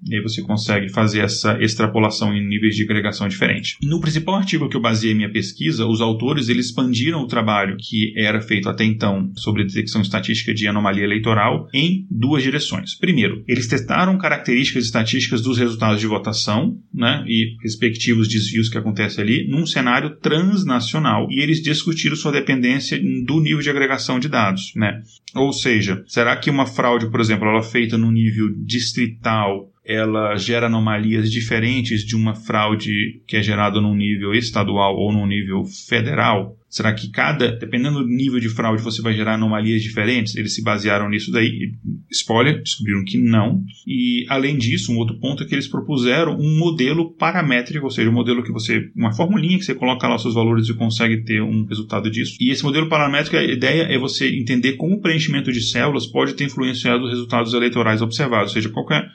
E aí você consegue fazer essa extrapolação em níveis de agregação diferentes. No principal artigo que eu baseei minha pesquisa, os autores eles expandiram o trabalho que era feito até então sobre detecção estatística de anomalia eleitoral em duas direções. Primeiro, eles testaram características estatísticas dos resultados de votação né, e respectivos desvios que acontecem ali num cenário transnacional e eles discutiram sua dependência do nível de agregação de dados. Né? Ou seja, será que uma fraude, por exemplo, ela é feita no nível distrital ela gera anomalias diferentes de uma fraude que é gerada num nível estadual ou num nível federal? Será que cada, dependendo do nível de fraude, você vai gerar anomalias diferentes? Eles se basearam nisso daí. Spoiler, descobriram que não. E além disso, um outro ponto é que eles propuseram um modelo paramétrico, ou seja, um modelo que você, uma formulinha que você coloca lá os seus valores e consegue ter um resultado disso. E esse modelo paramétrico, a ideia é você entender como o preenchimento de células pode ter influenciado os resultados eleitorais observados, ou seja, qual é,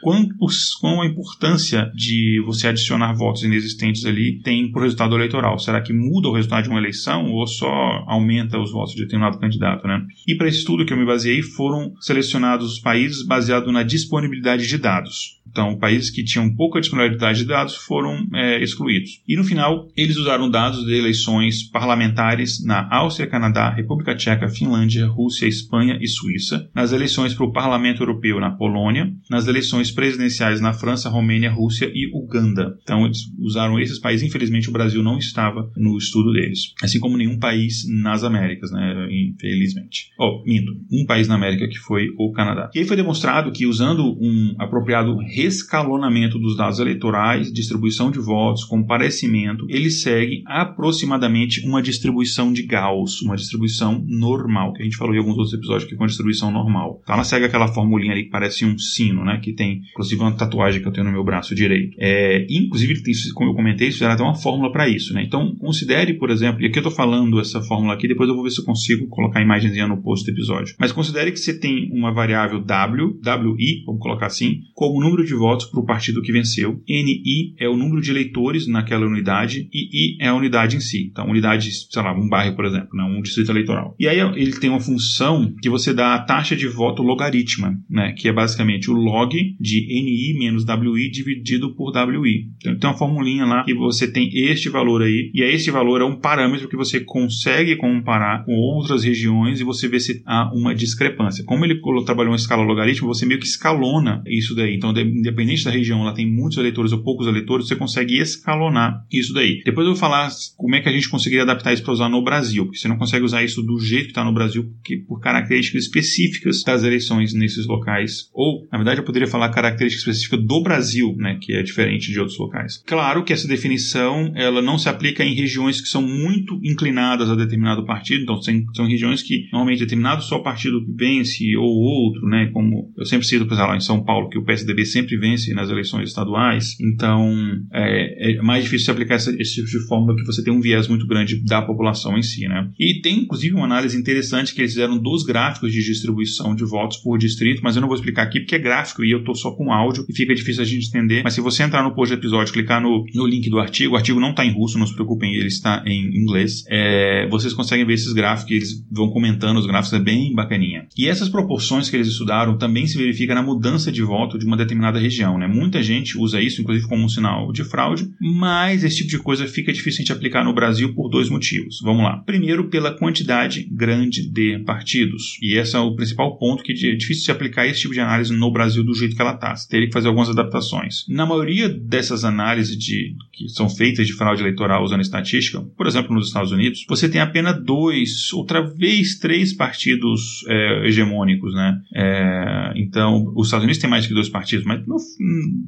a importância de você adicionar votos inexistentes ali tem para o resultado eleitoral. Será que muda o resultado de uma eleição ou só aumenta os votos de determinado candidato, né? E para esse estudo que eu me baseei foram selecionados os países baseados na disponibilidade de dados. Então, países que tinham pouca disponibilidade de dados foram é, excluídos. E no final, eles usaram dados de eleições parlamentares na Áustria, Canadá, República Tcheca, Finlândia, Rússia, Espanha e Suíça, nas eleições para o Parlamento Europeu na Polônia, nas eleições presidenciais na França, Romênia, Rússia e Uganda. Então, eles usaram esses países. Infelizmente, o Brasil não estava no estudo deles, assim como nenhum país nas Américas, né? Infelizmente. Oh, minto, um país na América que foi o Canadá. E aí foi demonstrado que usando um apropriado escalonamento dos dados eleitorais, distribuição de votos, comparecimento, ele segue aproximadamente uma distribuição de Gauss, uma distribuição normal, que a gente falou em alguns outros episódios aqui com a distribuição normal. Então ela segue aquela formulinha ali que parece um sino, né? Que tem, inclusive, uma tatuagem que eu tenho no meu braço direito. É, inclusive, como eu comentei, fizeram até uma fórmula para isso, né? Então, considere, por exemplo, e aqui eu estou falando essa fórmula aqui, depois eu vou ver se eu consigo colocar a imagenzinha no post do episódio. Mas considere que você tem uma variável W, WI, vamos colocar assim, como número de votos para o partido que venceu. NI é o número de eleitores naquela unidade e I é a unidade em si. Então, unidade, sei lá, um bairro, por exemplo, né, um distrito eleitoral. E aí ele tem uma função que você dá a taxa de voto logaritma, né, que é basicamente o log de NI menos WI dividido por WI. Então, tem uma formulinha lá que você tem este valor aí, e este valor é um parâmetro que você consegue comparar com outras regiões e você vê se há uma discrepância. Como ele trabalhou em escala logarítmica, você meio que escalona isso daí. Então, independente da região, ela tem muitos eleitores ou poucos eleitores, você consegue escalonar isso daí. Depois eu vou falar como é que a gente conseguiria adaptar isso para usar no Brasil, porque você não consegue usar isso do jeito que está no Brasil, porque por características específicas das eleições nesses locais. Ou, na verdade, eu poderia falar característica específica do Brasil, né, que é diferente de outros locais. Claro que essa definição ela não se aplica em regiões que são muito inclinadas a determinado partido, então são regiões que normalmente determinado só partido vence ou outro, né, como eu sempre cito, por exemplo, em São Paulo, que o PSDB sempre vence nas eleições estaduais, então é, é mais difícil se aplicar essa, esse tipo de fórmula que você tem um viés muito grande da população em si, né. E tem, inclusive, uma análise interessante que eles fizeram dos gráficos de distribuição de votos por distrito, mas eu não vou explicar aqui porque é gráfico e eu estou só com áudio e fica difícil a gente entender, mas se você entrar no post do episódio, clicar no, no link do artigo, o artigo não está em russo, não se preocupem, ele está em inglês, é, vocês conseguem ver esses gráficos, eles vão comentando os gráficos, é bem bacaninha. E essas proporções que eles estudaram também se verifica na mudança de voto de uma determinada região, né? Muita gente usa isso, inclusive como um sinal de fraude, mas esse tipo de coisa fica difícil gente aplicar no Brasil por dois motivos. Vamos lá. Primeiro, pela quantidade grande de partidos. E esse é o principal ponto que é difícil se aplicar esse tipo de análise no Brasil do jeito que ela está. Você teria que fazer algumas adaptações. Na maioria dessas análises de, que são feitas de fraude eleitoral usando estatística, por exemplo, nos Estados Unidos, você tem apenas dois, outra vez três partidos é, hegemônicos, né? É, então, os Estados Unidos têm mais que dois partidos, mas no,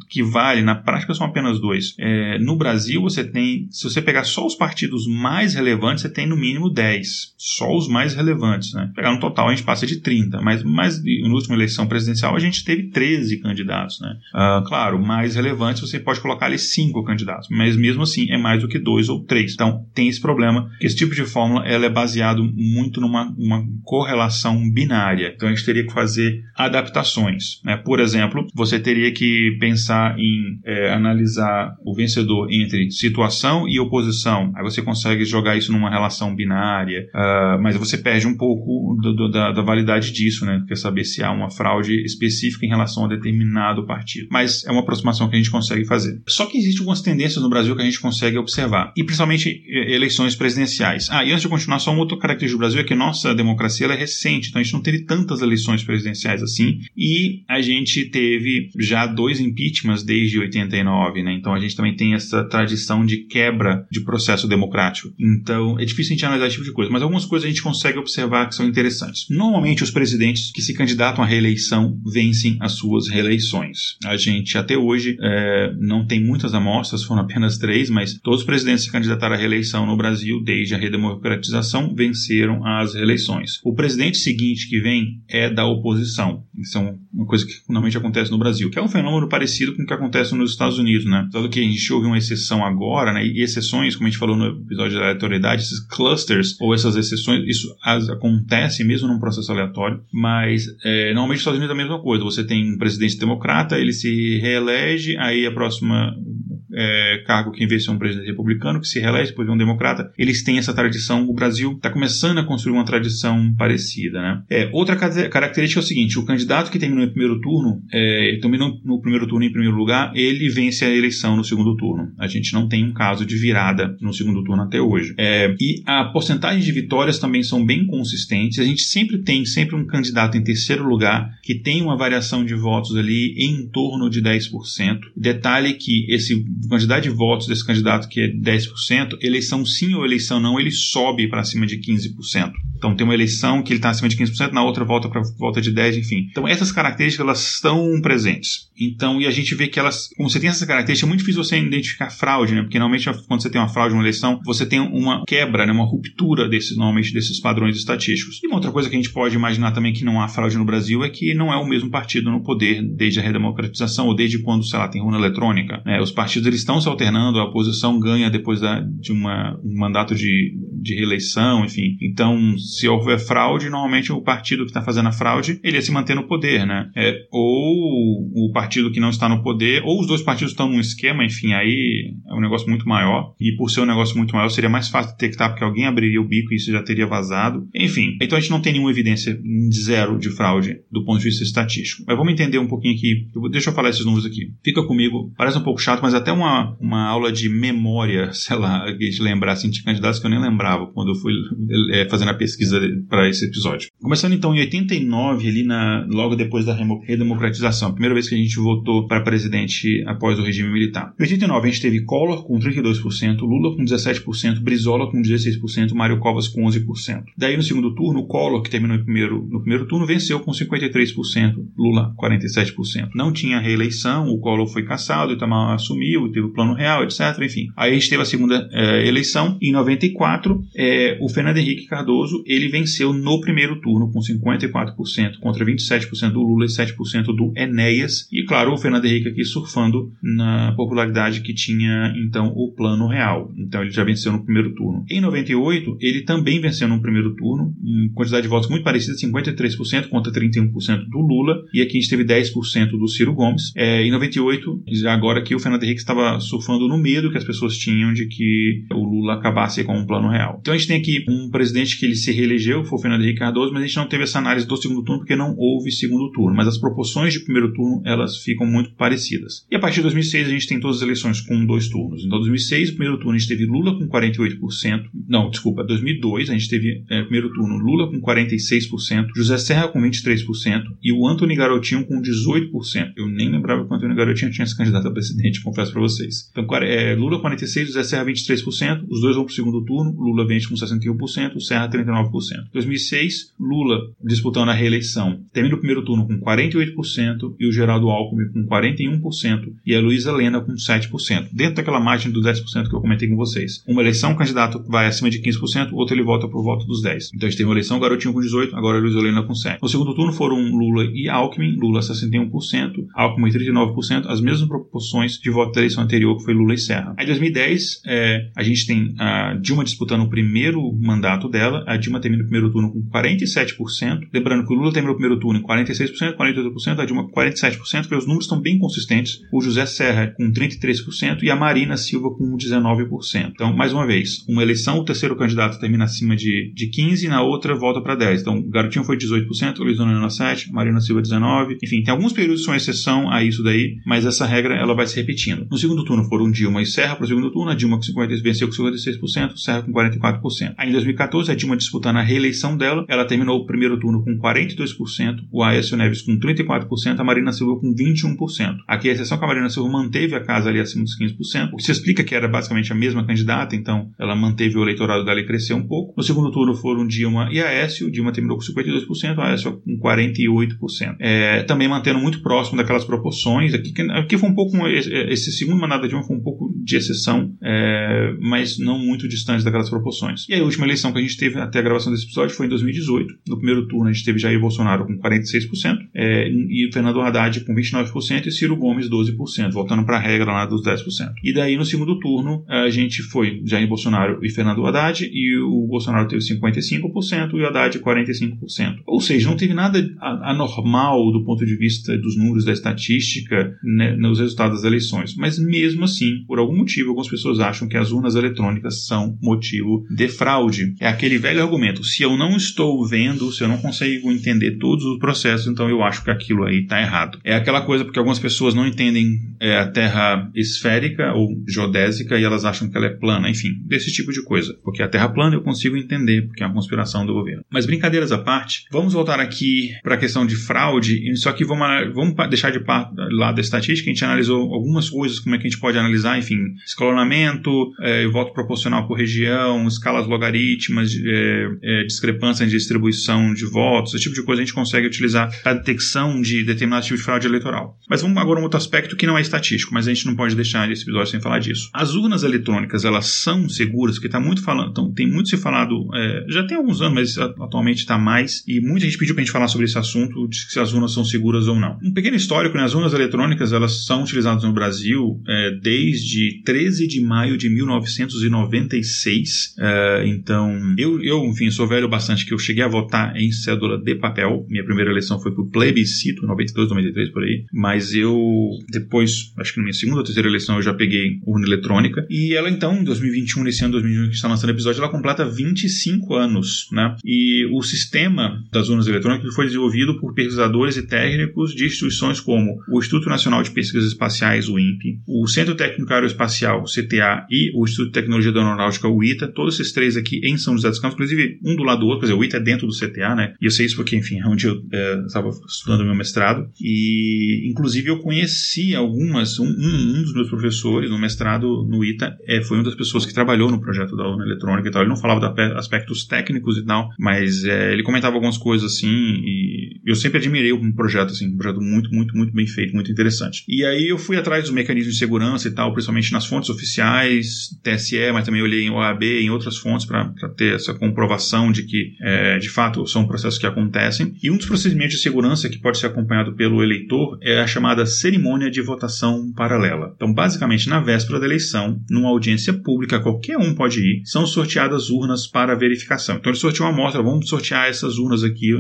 que vale, na prática, são apenas dois. É, no Brasil, você tem, se você pegar só os partidos mais relevantes, você tem no mínimo 10. Só os mais relevantes, né? Pegar no total, a gente passa de 30, mas, mas na última eleição presidencial, a gente teve 13 candidatos, né? Uh, claro, mais relevantes, você pode colocar ali 5 candidatos, mas mesmo assim é mais do que dois ou três. Então, tem esse problema, esse tipo de fórmula, ela é baseado muito numa uma correlação binária. Então, a gente teria que fazer adaptações, né? Por exemplo, você teria que pensar em é, analisar o vencedor entre situação e oposição. Aí você consegue jogar isso numa relação binária, uh, mas você perde um pouco do, do, da, da, validade disso, né? Quer saber se há uma fraude específica em relação a determinado partido. Mas é uma aproximação que a gente consegue fazer. Só que existem algumas tendências no Brasil que a gente consegue observar, e principalmente eleições presidenciais. Ah, e antes de continuar, só uma outra característica do Brasil é que nossa democracia é recente, então a gente não teve tantas eleições presidenciais assim, e a gente teve já dois impeachments desde 89, né? Então a gente também tem essa tradição de quebra de processo democrático. Então é difícil a gente analisar esse tipo de coisa, mas algumas coisas a gente consegue observar que são interessantes. Normalmente os presidentes que se candidatam à reeleição vencem as suas reeleições. A gente até hoje é, não tem muitas amostras, foram apenas três, mas todos os presidentes se candidataram à reeleição no Brasil desde a redemocratização venceram as reeleições. O presidente seguinte que vem é da oposição. Isso é uma coisa que normalmente acontece no Brasil, que é um fenômeno parecido com o que acontece nos Estados Unidos, né? Só que a gente ouve uma exceção agora, né? E exceções, como a gente falou no episódio da aleatoriedade, esses clusters ou essas exceções, isso acontece mesmo num processo aleatório, mas é, normalmente nos Estados Unidos é a mesma coisa. Você tem um presidente democrata, ele se reelege, aí a próxima é, cargo quem vê é um presidente republicano que se reelege, depois vem um democrata. Eles têm essa tradição. O Brasil está começando a construir uma tradição parecida, né? É, outra característica é o seguinte: o candidato que terminou em primeiro turno, é, terminou no primeiro turno em primeiro lugar, ele vence a eleição no segundo turno. A gente não tem um caso de virada no segundo turno até hoje. É, e a porcentagem de vitórias também são bem consistentes. A gente sempre tem sempre um candidato em terceiro lugar que tem uma variação de votos ali em torno de 10%. Detalhe que esse quantidade de votos desse candidato que é 10%, eleição sim ou eleição não, ele sobe para cima de 15%. Então tem uma eleição que ele está acima de 15%, na outra volta para volta de 10%, enfim. Então essas características elas estão presentes. Então, e a gente vê que elas, como você tem essas características, é muito difícil você identificar fraude, né? Porque normalmente quando você tem uma fraude uma eleição, você tem uma quebra, né? uma ruptura desses, normalmente desses padrões estatísticos. E uma outra coisa que a gente pode imaginar também que não há fraude no Brasil é que não é o mesmo partido no poder desde a redemocratização ou desde quando, sei lá, tem urna eletrônica. Né? Os partidos eles estão se alternando, a oposição ganha depois da, de uma, um mandato de, de reeleição, enfim. Então, se houver fraude, normalmente o partido que está fazendo a fraude, ele ia se manter no poder, né? É, ou o partido que não está no poder, ou os dois partidos estão num esquema, enfim, aí é um negócio muito maior. E por ser um negócio muito maior, seria mais fácil detectar, porque alguém abriria o bico e isso já teria vazado. Enfim, então a gente não tem nenhuma evidência zero de fraude do ponto de vista estatístico. Mas vamos entender um pouquinho aqui. Deixa eu falar esses números aqui. Fica comigo. Parece um pouco chato, mas até uma, uma aula de memória, sei lá, de lembrar assim, de candidatos que eu nem lembrava quando eu fui é, fazendo a pesquisa para esse episódio. Começando então em 89, ali na, logo depois da redemocratização, primeira vez que a gente votou para presidente após o regime militar. Em 89 a gente teve Collor com 32%, Lula com 17%, Brizola com 16%, Mário Covas com 11%. Daí no segundo turno, Collor, que terminou primeiro, no primeiro turno, venceu com 53%, Lula 47%. Não tinha reeleição, o Collor foi cassado, o Itamar assumiu, teve o plano real, etc. Enfim, aí a gente teve a segunda é, eleição, em 94, é, o Fernando Henrique Cardoso, ele venceu no primeiro turno com 54% contra 27% do Lula e 7% do Enéas. E claro, o Fernando Henrique aqui surfando na popularidade que tinha então o plano real. Então ele já venceu no primeiro turno. Em 98, ele também venceu no primeiro turno, uma quantidade de votos muito parecida, 53% contra 31% do Lula. E aqui a gente teve 10% do Ciro Gomes. É, em 98, agora que o Fernando Henrique estava surfando no medo que as pessoas tinham de que o Lula acabasse com um plano real. Então a gente tem aqui um presidente que ele se reelegeu, foi o Fernando Henrique Cardoso, mas a gente não teve essa análise do segundo turno porque não houve segundo turno. Mas as proporções de primeiro turno elas ficam muito parecidas. E a partir de 2006 a gente tem todas as eleições com dois turnos. Então, 2006, primeiro turno, a gente teve Lula com 48%. Não, desculpa, 2002 a gente teve é, primeiro turno Lula com 46%, José Serra com 23% e o Antony Garotinho com 18%. Eu nem lembrava que o Antony Garotinho tinha se candidato a presidente, confesso para vocês. Então, é, Lula 46%, José Serra 23%, os dois vão para o segundo turno, Lula vence com 61%, o Serra 39%. 2006, Lula disputando a reeleição, termina o primeiro turno com 48% e o Geraldo Alckmin com 41% e a Luísa Lena com 7%. Dentro daquela margem dos 10% que eu comentei com vocês. Uma eleição, o candidato vai acima de 15%, o outro ele volta por voto dos 10%. Então a gente teve uma eleição, o Garotinho com 18%, agora a Luísa Lena com 7%. No segundo turno foram Lula e Alckmin, Lula 61%, Alckmin 39%, as mesmas proporções de voto da eleição anterior que foi Lula e Serra. Em 2010, é, a gente tem a Dilma disputando o primeiro mandato dela, a Dilma termina o primeiro turno com 47%, lembrando que o Lula termina o primeiro turno em 46%, 48%, a Dilma com 47%, porque os números estão bem consistentes, o José Serra com 33% e a Marina Silva com 19%. Então, mais uma vez, uma eleição, o terceiro candidato termina acima de, de 15%, na outra volta para 10%. Então, o Garotinho foi 18%, Luiz Donano 7%, Marina Silva 19%, enfim, tem alguns períodos que são exceção a isso daí, mas essa regra ela vai se repetindo. No segundo turno foram Dilma e Serra para o segundo turno, a Dilma com 50, venceu com 56%, Serra com 44%. Aí em 2014, a Dilma disputando a reeleição dela, ela terminou o primeiro turno com 42%, o Aécio Neves com 34%, a Marina Silva com 21%. Aqui a exceção que a Marina Silva manteve a casa ali acima dos 15%, o que se explica que era basicamente a mesma candidata, então ela manteve o eleitorado dela e cresceu um pouco. No segundo turno foram Dilma e Aécio, Dilma terminou com 52%, Aécio com 48%. É, também mantendo muito próximo daquelas proporções, aqui, aqui foi um pouco, esse segundo mandato da Dilma foi um pouco de exceção, é, mas não muito distante daquelas proporções. E a última eleição que a gente teve até a gravação desse episódio foi em 2018. No primeiro turno a gente teve Jair Bolsonaro com 46%, é, e Fernando Haddad com 29% e Ciro Gomes 12%, voltando para a regra lá dos 10%. E daí no segundo turno a gente foi Jair Bolsonaro e Fernando Haddad, e o Bolsonaro teve 55% e o Haddad 45%. Ou seja, não teve nada anormal do ponto de vista dos números da estatística né, nos resultados das eleições. Mas mesmo assim, por algum motivo, algumas pessoas acham que as urnas eletrônicas são motivo de fraude. É aquele velho argumento: se eu não estou vendo, se eu não consigo entender todos os processos, então eu acho que aquilo aí está errado. É aquela coisa porque algumas pessoas não entendem é, a Terra esférica ou geodésica e elas acham que ela é plana, enfim, desse tipo de coisa. Porque a Terra plana eu consigo entender, porque é uma conspiração do governo. Mas brincadeiras à parte, vamos voltar aqui para a questão de fraude, só que vamos, vamos deixar de lado da estatística, a gente analisou algumas coisas, como é que a gente pode analisar, enfim, escalonamento, é, voto proporcional por região, escalas logarítmicas, é, é, discrepância de distribuição de votos, esse tipo de coisa a gente consegue utilizar para detecção de determinado tipo de fraude eleitoral. Mas vamos agora a um outro aspecto que não é estatístico, mas a gente não pode deixar esse episódio sem falar disso. As urnas eletrônicas, elas são seguras, porque está muito falando, então, tem muito se falado, é, já tem alguns anos, mas atualmente está mais, e muita gente pediu para a gente falar sobre esse assunto, de se as urnas são seguras ou não. Um pequeno histórico, né, as urnas eletrônicas, elas são utilizadas no Brasil é, desde 13 de maio de 1996, é, então, eu, eu enfim, sou velho bastante que eu cheguei a votar em cédula de papel. Minha primeira eleição foi por plebiscito, 92, 93, por aí. Mas eu, depois, acho que na minha segunda ou terceira eleição, eu já peguei urna eletrônica. E ela, então, em 2021, nesse ano 2021 que está lançando o episódio, ela completa 25 anos, né? E o sistema das urnas eletrônicas foi desenvolvido por pesquisadores e técnicos de instituições como o Instituto Nacional de Pesquisas Espaciais, o INPE, o Centro Técnico Aeroespacial, CTA, e o Instituto de Tecnologia da Aeronáutica, o ITA, todos esses três aqui em São José dos Campos, inclusive um do lado do outro, quer dizer, o ITA é dentro do CTA, né? E eu sei isso porque, enfim, é onde eu é, estava estudando meu mestrado. E, inclusive, eu conheci algumas, um, um, dos meus professores no mestrado no ITA é, foi uma das pessoas que trabalhou no projeto da urna eletrônica e tal. Ele não falava de aspectos técnicos e tal, mas é, ele comentava algumas coisas assim e eu sempre admirei um projeto assim, um projeto muito, muito, muito bem feito, muito interessante. E aí eu fui atrás dos mecanismos de segurança e tal, principalmente nas fontes oficiais, TSE, mas também olhei em OAB, em outras fontes para ter essa comprovação de que, é, de fato, são processos que acontecem. E um dos procedimentos de segurança que pode ser acompanhado pelo eleitor é a chamada cerimônia de votação paralela. Então, basicamente, na véspera da eleição, numa audiência pública, qualquer um pode ir, são sorteadas urnas para verificação. Então, ele sorteou uma amostra, vamos sortear essas urnas aqui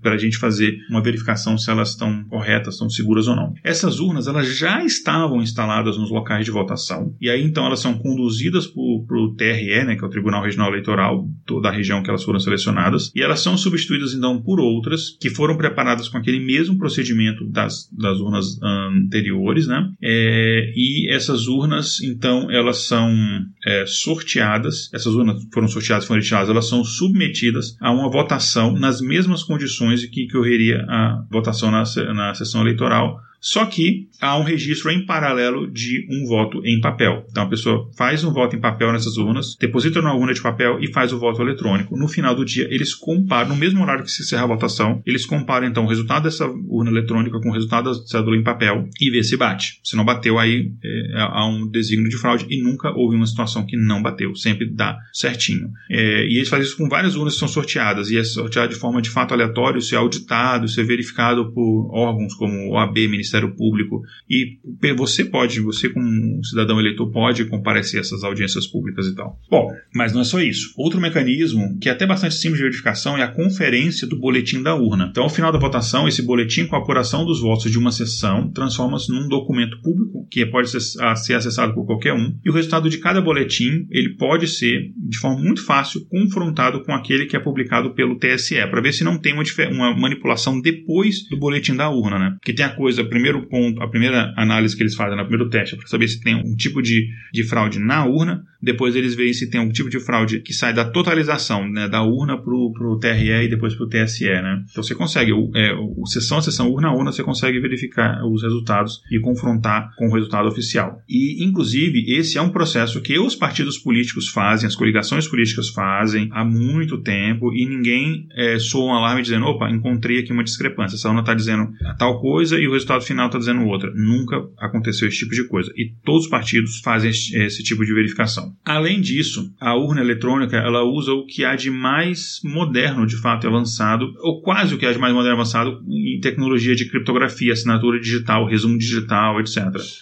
para a gente fazer uma verificação se elas estão corretas, estão seguras ou não. Essas urnas, elas já estavam instaladas nos locais de votação, e aí então elas são conduzidas para o TRE, né, que é o Tribunal Regional Eleitoral da região que elas foram selecionadas, e elas são substituídas então por outras que foram preparadas com aquele mesmo procedimento das, das urnas anteriores, né, é, e essas urnas então elas são é, sorteadas, essas urnas foram sorteadas, foram retiradas, elas são submetidas a uma votação nas mesmas condições que, que ocorreria a votação na, na sessão eleitoral só que há um registro em paralelo de um voto em papel. Então a pessoa faz um voto em papel nessas urnas, deposita numa urna de papel e faz o voto eletrônico. No final do dia, eles comparam, no mesmo horário que se encerra a votação, eles comparam então o resultado dessa urna eletrônica com o resultado da cédula em papel e vê se bate. Se não bateu, aí é, há um desígnio de fraude e nunca houve uma situação que não bateu. Sempre dá certinho. É, e eles fazem isso com várias urnas que são sorteadas e é sorteado de forma de fato aleatória, se é auditado, se é verificado por órgãos como OAB, Ministério Ministério Público e você pode, você como cidadão eleitor pode comparecer a essas audiências públicas e tal. Bom, mas não é só isso. Outro mecanismo que é até bastante simples de verificação é a conferência do boletim da urna. Então, ao final da votação, esse boletim com a apuração dos votos de uma sessão transforma-se num documento público que pode ser, acessado por qualquer um e o resultado de cada boletim ele pode ser de forma muito fácil confrontado com aquele que é publicado pelo TSE para ver se não tem uma, uma manipulação depois do boletim da urna, né? Porque tem a coisa primeiro ponto, a primeira análise que eles fazem no primeiro teste é para saber se tem um tipo de, de fraude na urna, depois eles veem se tem um tipo de fraude que sai da totalização né, da urna para o TRE e depois para o TSE. Né? Então você consegue, é, sessão a sessão, urna a urna, você consegue verificar os resultados e confrontar com o resultado oficial. E, inclusive, esse é um processo que os partidos políticos fazem, as coligações políticas fazem há muito tempo e ninguém é, soa um alarme dizendo: opa, encontrei aqui uma discrepância. Essa urna está dizendo tal coisa e o resultado final está dizendo outra. Nunca aconteceu esse tipo de coisa. E todos os partidos fazem esse, esse tipo de verificação. Além disso, a urna eletrônica ela usa o que há de mais moderno, de fato, e avançado, ou quase o que há de mais moderno e avançado em tecnologia de criptografia, assinatura digital, resumo digital, etc.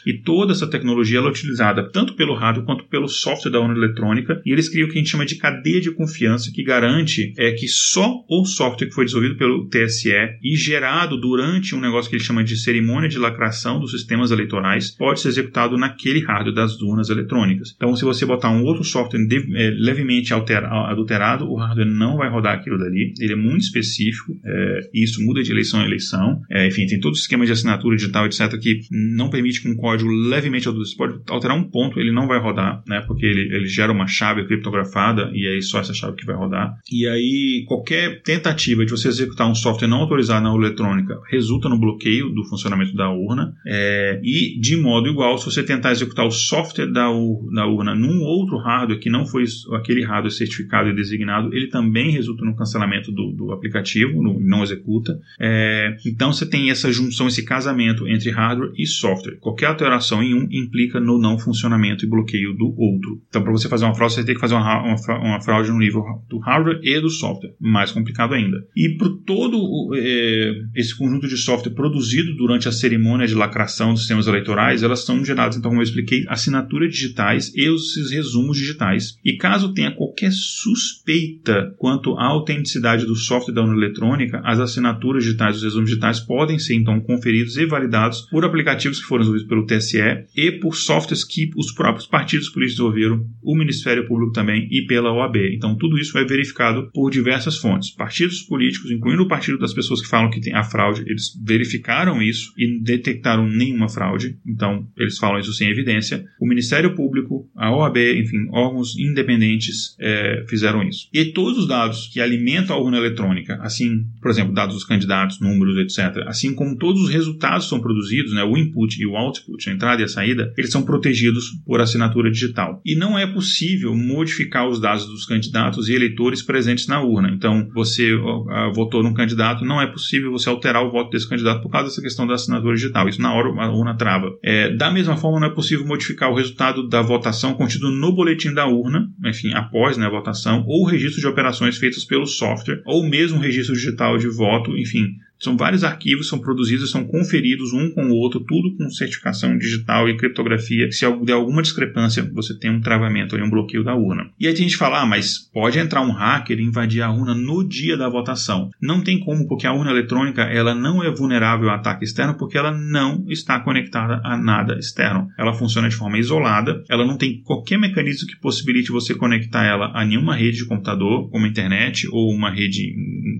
E toda essa tecnologia é utilizada tanto pelo hardware quanto pelo software da urna eletrônica, e eles criam o que a gente chama de cadeia de confiança, que garante é que só o software que foi desenvolvido pelo TSE e gerado durante um negócio que ele chama de cerimônia de lacração dos sistemas eleitorais pode ser executado naquele hardware das urnas eletrônicas. Então, se você botar um outro software de, é, levemente adulterado, o hardware não vai rodar aquilo dali. Ele é muito específico, é, e isso muda de eleição a eleição. É, enfim, tem todo o esquema de assinatura digital, etc., que não permite que um código levemente adulterado, você pode alterar um ponto, ele não vai rodar, né, porque ele, ele gera uma chave criptografada e aí só essa chave que vai rodar. E aí, qualquer tentativa de você executar um software não autorizado na eletrônica resulta no bloqueio do funcionamento da urna. É, e, de modo igual, se você tentar executar o software da, da urna num outro hardware que não foi aquele hardware certificado e designado, ele também resulta no cancelamento do, do aplicativo, no, não executa. É, então você tem essa junção, esse casamento entre hardware e software. Qualquer alteração em um implica no não funcionamento e bloqueio do outro. Então, para você fazer uma fraude, você tem que fazer uma uma, uma, fraude no nível do hardware e do software, mais complicado ainda. E por todo é, esse conjunto de software produzido durante a cerimônia de lacração dos sistemas eleitorais, elas são geradas, então, como eu expliquei, assinaturas digitais e os resumos digitais. E caso tenha qualquer suspeita quanto à autenticidade do software da urna eletrônica, as assinaturas digitais, os resumos digitais podem ser então conferidos e validados por aplicativos que foram desenvolvidos pelo TSE e por softwares que os próprios partidos políticos desenvolveram, o Ministério Público também e pela OAB. Então tudo isso é verificado por diversas fontes. Partidos políticos, incluindo o partido das pessoas que falam que tem a fraude, eles verificaram isso e detectaram nenhuma fraude. Então eles falam isso sem evidência. O Ministério Público, a OAB, enfim, órgãos independentes é, fizeram isso. E todos os dados que alimentam a urna eletrônica, assim, por exemplo, dados dos candidatos, números, etc., assim como todos os resultados são produzidos, né, o input e o output, a entrada e a saída, eles são protegidos por assinatura digital. E não é possível modificar os dados dos candidatos e eleitores presentes na urna. Então, você uh, votou num candidato, não é possível você alterar o voto desse candidato por causa dessa questão da assinatura digital. Isso na hora a urna trava. É, da mesma forma, não é possível modificar o resultado da votação contido no boletim da urna, enfim, após né, a votação, ou registro de operações feitas pelo software, ou mesmo registro digital de voto, enfim, são vários arquivos, são produzidos, são conferidos um com o outro, tudo com certificação digital e criptografia. Se der alguma discrepância, você tem um travamento um bloqueio da urna. E aí a gente fala, ah, mas pode entrar um hacker e invadir a urna no dia da votação. Não tem como, porque a urna eletrônica ela não é vulnerável a ataque externo, porque ela não está conectada a nada externo. Ela funciona de forma isolada, ela não tem qualquer mecanismo que possibilite você conectar ela a nenhuma rede de computador, como a internet ou uma rede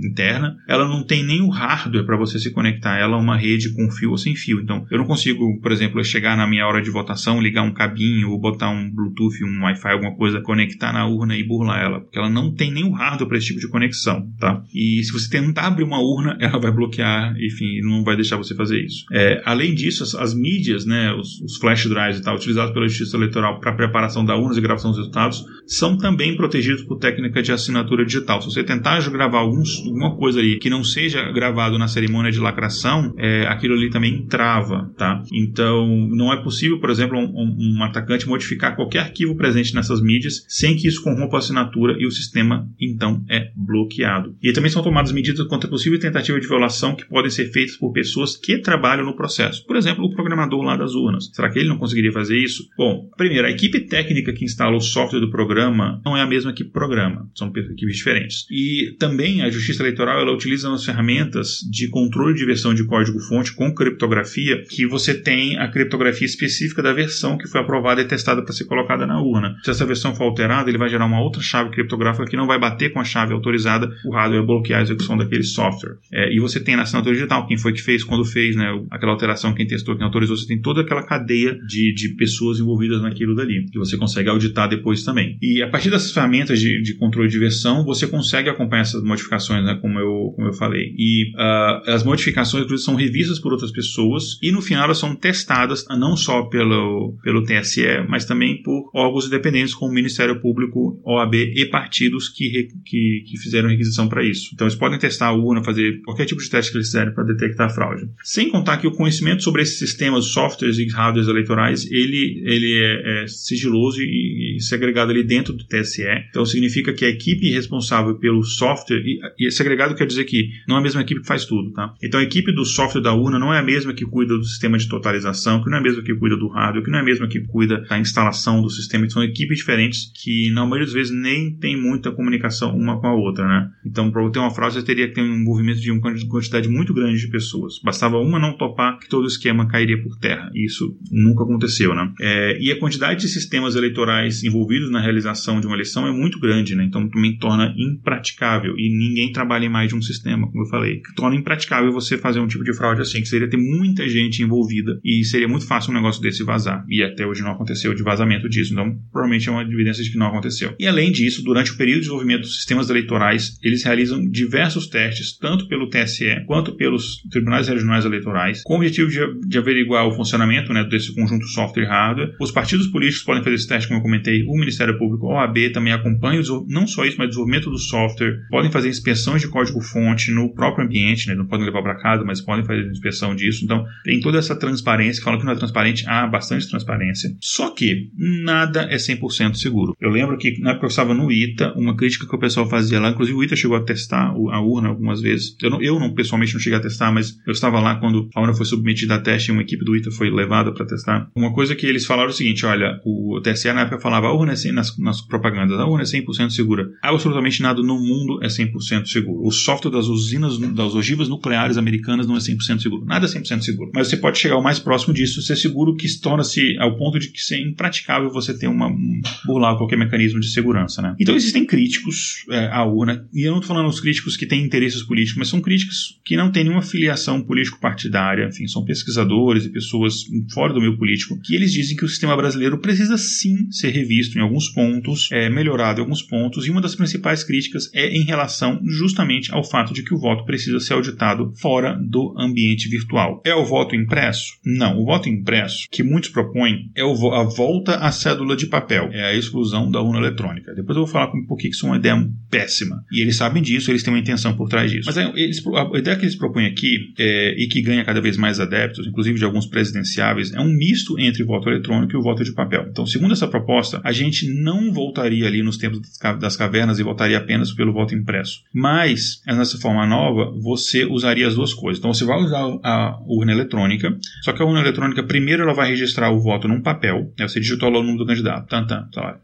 interna. Ela não tem nem o hardware hardware para você se conectar ela a uma rede com fio ou sem fio. Então, eu não consigo, por exemplo, chegar na minha hora de votação, ligar um cabinho ou botar um Bluetooth, um Wi-Fi, alguma coisa, conectar na urna e burlar ela, porque ela não tem nenhum hardware para esse tipo de conexão, tá? E se você tentar abrir uma urna, ela vai bloquear, enfim, não vai deixar você fazer isso. É, além disso, as, as, mídias, né, os, os, flash drives e tal, utilizados pela Justiça Eleitoral para preparação da urna e gravação dos resultados, são também protegidos por técnica de assinatura digital. Se você tentar gravar alguns, alguma coisa ali que não seja gravado na cerimônia de lacração, é, aquilo ali também trava, tá? Então, não é possível, por exemplo, um, um, atacante modificar qualquer arquivo presente nessas mídias sem que isso corrompa a assinatura e o sistema, então, é bloqueado. E também são tomadas medidas contra possível tentativa de violação que podem ser feitas por pessoas que trabalham no processo. Por exemplo, o programador lá das urnas. Será que ele não conseguiria fazer isso? Bom, primeiro, a equipe técnica que instala o software do programa não é a mesma que programa, são equipes diferentes. E também a Justiça Eleitoral ela utiliza as ferramentas de controle de versão de código-fonte com criptografia, que você tem a criptografia específica da versão que foi aprovada e testada para ser colocada na urna. Se essa versão for alterada, ele vai gerar uma outra chave criptográfica que não vai bater com a chave autorizada, o hardware bloquear a execução daquele software. É, e você tem na assinatura digital quem foi que fez, quando fez, né, aquela alteração, quem testou, quem autorizou, você tem toda aquela cadeia de, de pessoas envolvidas naquilo dali, que você consegue auditar depois também. E a partir dessas ferramentas de, de controle de versão, você consegue acompanhar essas modificações, né, como, eu, como eu falei. E uh, as modificações são revistas por outras pessoas e no final elas são testadas não só pelo, pelo TSE, mas também por órgãos independentes como o Ministério Público, OAB e partidos que, que, que fizeram requisição para isso. Então eles podem testar a urna, fazer qualquer tipo de teste que eles quiserem para detectar fraude. Sem contar que o conhecimento sobre esses sistemas, softwares e hardwares eleitorais, ele, ele é, é sigiloso e, e segregado ali dentro do TSE. Então significa que a equipe responsável pelo software, e, e segregado quer dizer que não é a mesma equipe que faz tudo, tá? Então a equipe do software da urna não é a mesma que cuida do sistema de totalização, que não é a mesma que cuida do hardware, que não é a mesma que cuida da instalação do sistema. São equipes diferentes que, na maioria das vezes, nem tem muita comunicação uma com a outra, né? Então, para ter uma fraude, você teria que ter um movimento de uma quantidade muito grande de pessoas. Bastava uma não topar que todo o esquema cairia por terra. E isso nunca aconteceu, né? É, e a quantidade de sistemas eleitorais envolvidos na realização de uma eleição é muito grande, né? Então, também torna impraticável. E ninguém trabalha em mais de um sistema, como eu falei. Que torna impraticável você fazer um tipo de fraude assim, que seria ter muita gente envolvida e seria muito fácil um negócio desse vazar. E até hoje não aconteceu de vazamento disso, então provavelmente é uma evidência de que não aconteceu. E além disso, durante o período de desenvolvimento dos sistemas eleitorais, eles realizam diversos testes, tanto pelo TSE quanto pelos tribunais regionais eleitorais, com o objetivo de, de averiguar o funcionamento né, desse conjunto software e hardware. Os partidos políticos podem fazer esse teste, como eu comentei, o Ministério Público, a OAB também acompanha não só isso, mas o desenvolvimento do software, podem fazer inspeções de código-fonte no próprio ambiente né? Não podem levar para casa, mas podem fazer inspeção disso. Então, tem toda essa transparência. Fala que não é transparente, há bastante transparência. Só que nada é 100% seguro. Eu lembro que na época eu estava no ITA, uma crítica que o pessoal fazia lá, inclusive o ITA chegou a testar a urna algumas vezes. Eu não, eu não pessoalmente não cheguei a testar, mas eu estava lá quando a urna foi submetida a teste e uma equipe do ITA foi levada para testar. Uma coisa que eles falaram é o seguinte: olha, o TSE na época falava a urna é 100, nas, nas propagandas, a urna é 100% segura. Absolutamente nada no mundo é 100% seguro. O software das usinas, das ogivas nucleares americanas não é 100% seguro. Nada é 100% seguro. Mas você pode chegar o mais próximo disso, ser seguro que torna-se ao ponto de que ser impraticável você ter uma um, burlar qualquer mecanismo de segurança, né? Então existem críticos é, à urna, e eu não estou falando os críticos que têm interesses políticos, mas são críticos que não têm nenhuma filiação político-partidária, enfim, são pesquisadores e pessoas fora do meio político, que eles dizem que o sistema brasileiro precisa sim ser revisto em alguns pontos, é, melhorado em alguns pontos, e uma das principais críticas é em relação justamente ao fato de que o voto precisa ser auditado fora do ambiente virtual. É o voto impresso? Não. O voto impresso, que muitos propõem, é a volta à cédula de papel, é a exclusão da urna eletrônica. Depois eu vou falar por que isso é uma ideia péssima. E eles sabem disso, eles têm uma intenção por trás disso. Mas eles, a ideia que eles propõem aqui, é, e que ganha cada vez mais adeptos, inclusive de alguns presidenciáveis, é um misto entre o voto eletrônico e o voto de papel. Então, segundo essa proposta, a gente não voltaria ali nos tempos das cavernas e votaria apenas pelo voto impresso. Mas, nessa forma nova, você usaria as duas coisas. Então, você vai usar a urna eletrônica, só que a urna eletrônica, primeiro, ela vai registrar o voto num papel. Né? Você digitou lá o número do candidato. Tá, tá, lá.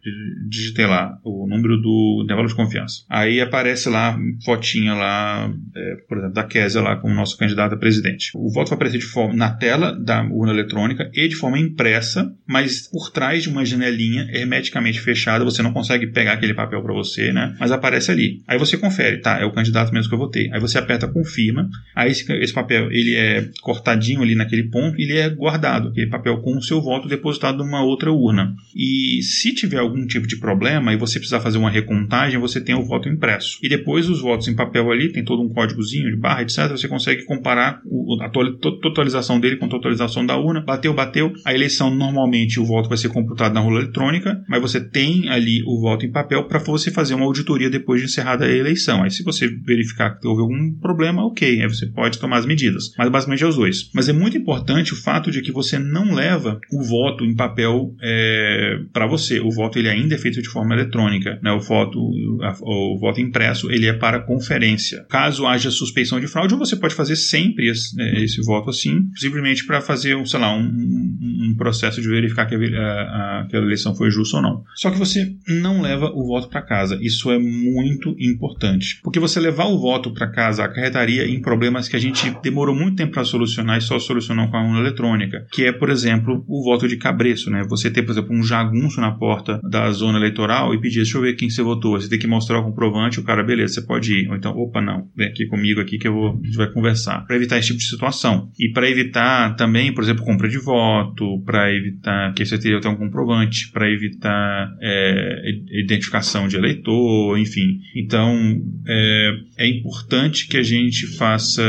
Digitei lá o número do intervalo de confiança. Aí aparece lá, fotinha lá, é, por exemplo, da Kézia lá como nosso candidato a presidente. O voto vai aparecer de forma, na tela da urna eletrônica e de forma impressa, mas por trás de uma janelinha hermeticamente fechada. Você não consegue pegar aquele papel para você, né? Mas aparece ali. Aí você confere, tá? É o candidato mesmo que eu votei. Aí você aperta confirma. Aí esse, esse papel ele é cortadinho ali naquele ponto e ele é guardado, aquele papel com o seu voto depositado numa outra urna. E se tiver algum tipo de problema e você precisar fazer uma recontagem, você tem o voto impresso. E depois os votos em papel ali, tem todo um códigozinho de barra, etc. Você consegue comparar a totalização dele com a totalização da urna. Bateu, bateu. A eleição, normalmente, o voto vai ser computado na urna eletrônica, mas você tem ali o voto em papel para você fazer uma auditoria depois de encerrada a eleição. Aí, se você verificar que houve algum problema, ok, aí você pode tomar as medidas. Mas basicamente é os dois. Mas é muito importante o fato de que você não leva o voto em papel é, para você. O voto ele ainda é feito de forma eletrônica. Né? O, voto, a, o voto impresso ele é para conferência. Caso haja suspeição de fraude, você pode fazer sempre esse, né, esse voto assim, simplesmente para fazer, sei lá, um, um, processo de verificar que a, a, a, eleição foi justa ou não. Só que você não leva o voto para casa. Isso é muito importante. Porque você levar o voto para casa acarretaria em problemas que a gente demorou muito tempo para solucionar e só solucionou com a urna eletrônica, que é, por exemplo, o voto de cabreço, né? Você ter, por exemplo, um jagunço na porta da zona eleitoral e pedir, deixa eu ver quem você votou. Você tem que mostrar o comprovante, o cara, beleza, você pode ir. Ou então, opa, não, vem aqui comigo aqui que eu vou, a gente vai conversar. Para evitar esse tipo de situação. E para evitar também, por exemplo, compra de voto, para evitar que você teria até um comprovante, para evitar é, identificação de eleitor, enfim. Então, é, é importante que a gente faça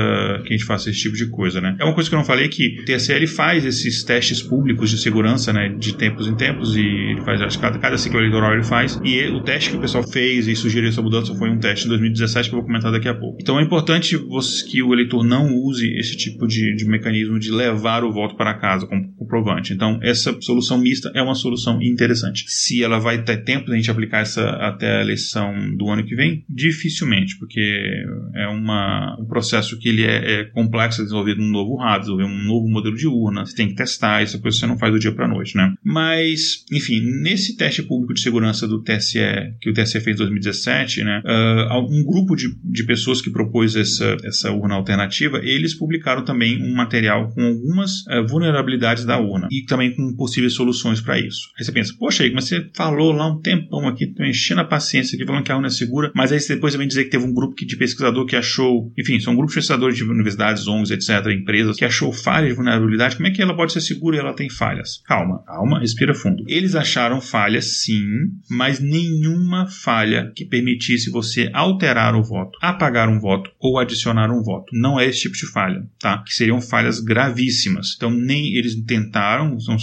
que a gente faça esse tipo de coisa, né? É uma coisa que eu não falei que o TSL faz esses testes públicos de segurança, né, de tempos em tempos e ele faz acho, cada cada ciclo eleitoral ele faz e o teste que o pessoal fez e sugeriu essa mudança foi um teste em 2017 que eu vou comentar daqui a pouco. Então é importante que o eleitor não use esse tipo de, de mecanismo de levar o voto para casa como comprovante. Então essa solução mista é uma solução interessante. Se ela vai ter tempo de a gente aplicar essa até a eleição do ano que vem, dificilmente, porque é uma, um processo que ele é, é complexo de desenvolver um novo hardware, desenvolver um novo modelo de urna, você tem que testar, essa coisa você não faz do dia para noite, né? Mas, enfim, nesse teste público de segurança do TSE, que o TSE fez em 2017, né, uh, um grupo de, de pessoas que propôs essa, essa urna alternativa, eles publicaram também um material com algumas uh, vulnerabilidades da urna e também com possíveis soluções para isso. Aí você pensa, poxa, mas você falou lá um tempão aqui, tô enchendo a paciência aqui, falando que a urna é segura, mas aí você depois também dizer que teve um grupo de pesquisador que achou, enfim, são grupos de pesquisadores de universidades, ONGs, etc., empresas, que achou falhas de vulnerabilidade, como é que ela pode ser segura e ela tem falhas? Calma, calma, respira fundo. Eles acharam falhas, sim, mas nenhuma falha que permitisse você alterar o voto, apagar um voto ou adicionar um voto. Não é esse tipo de falha, tá? Que seriam falhas gravíssimas. Então, nem eles tentaram, são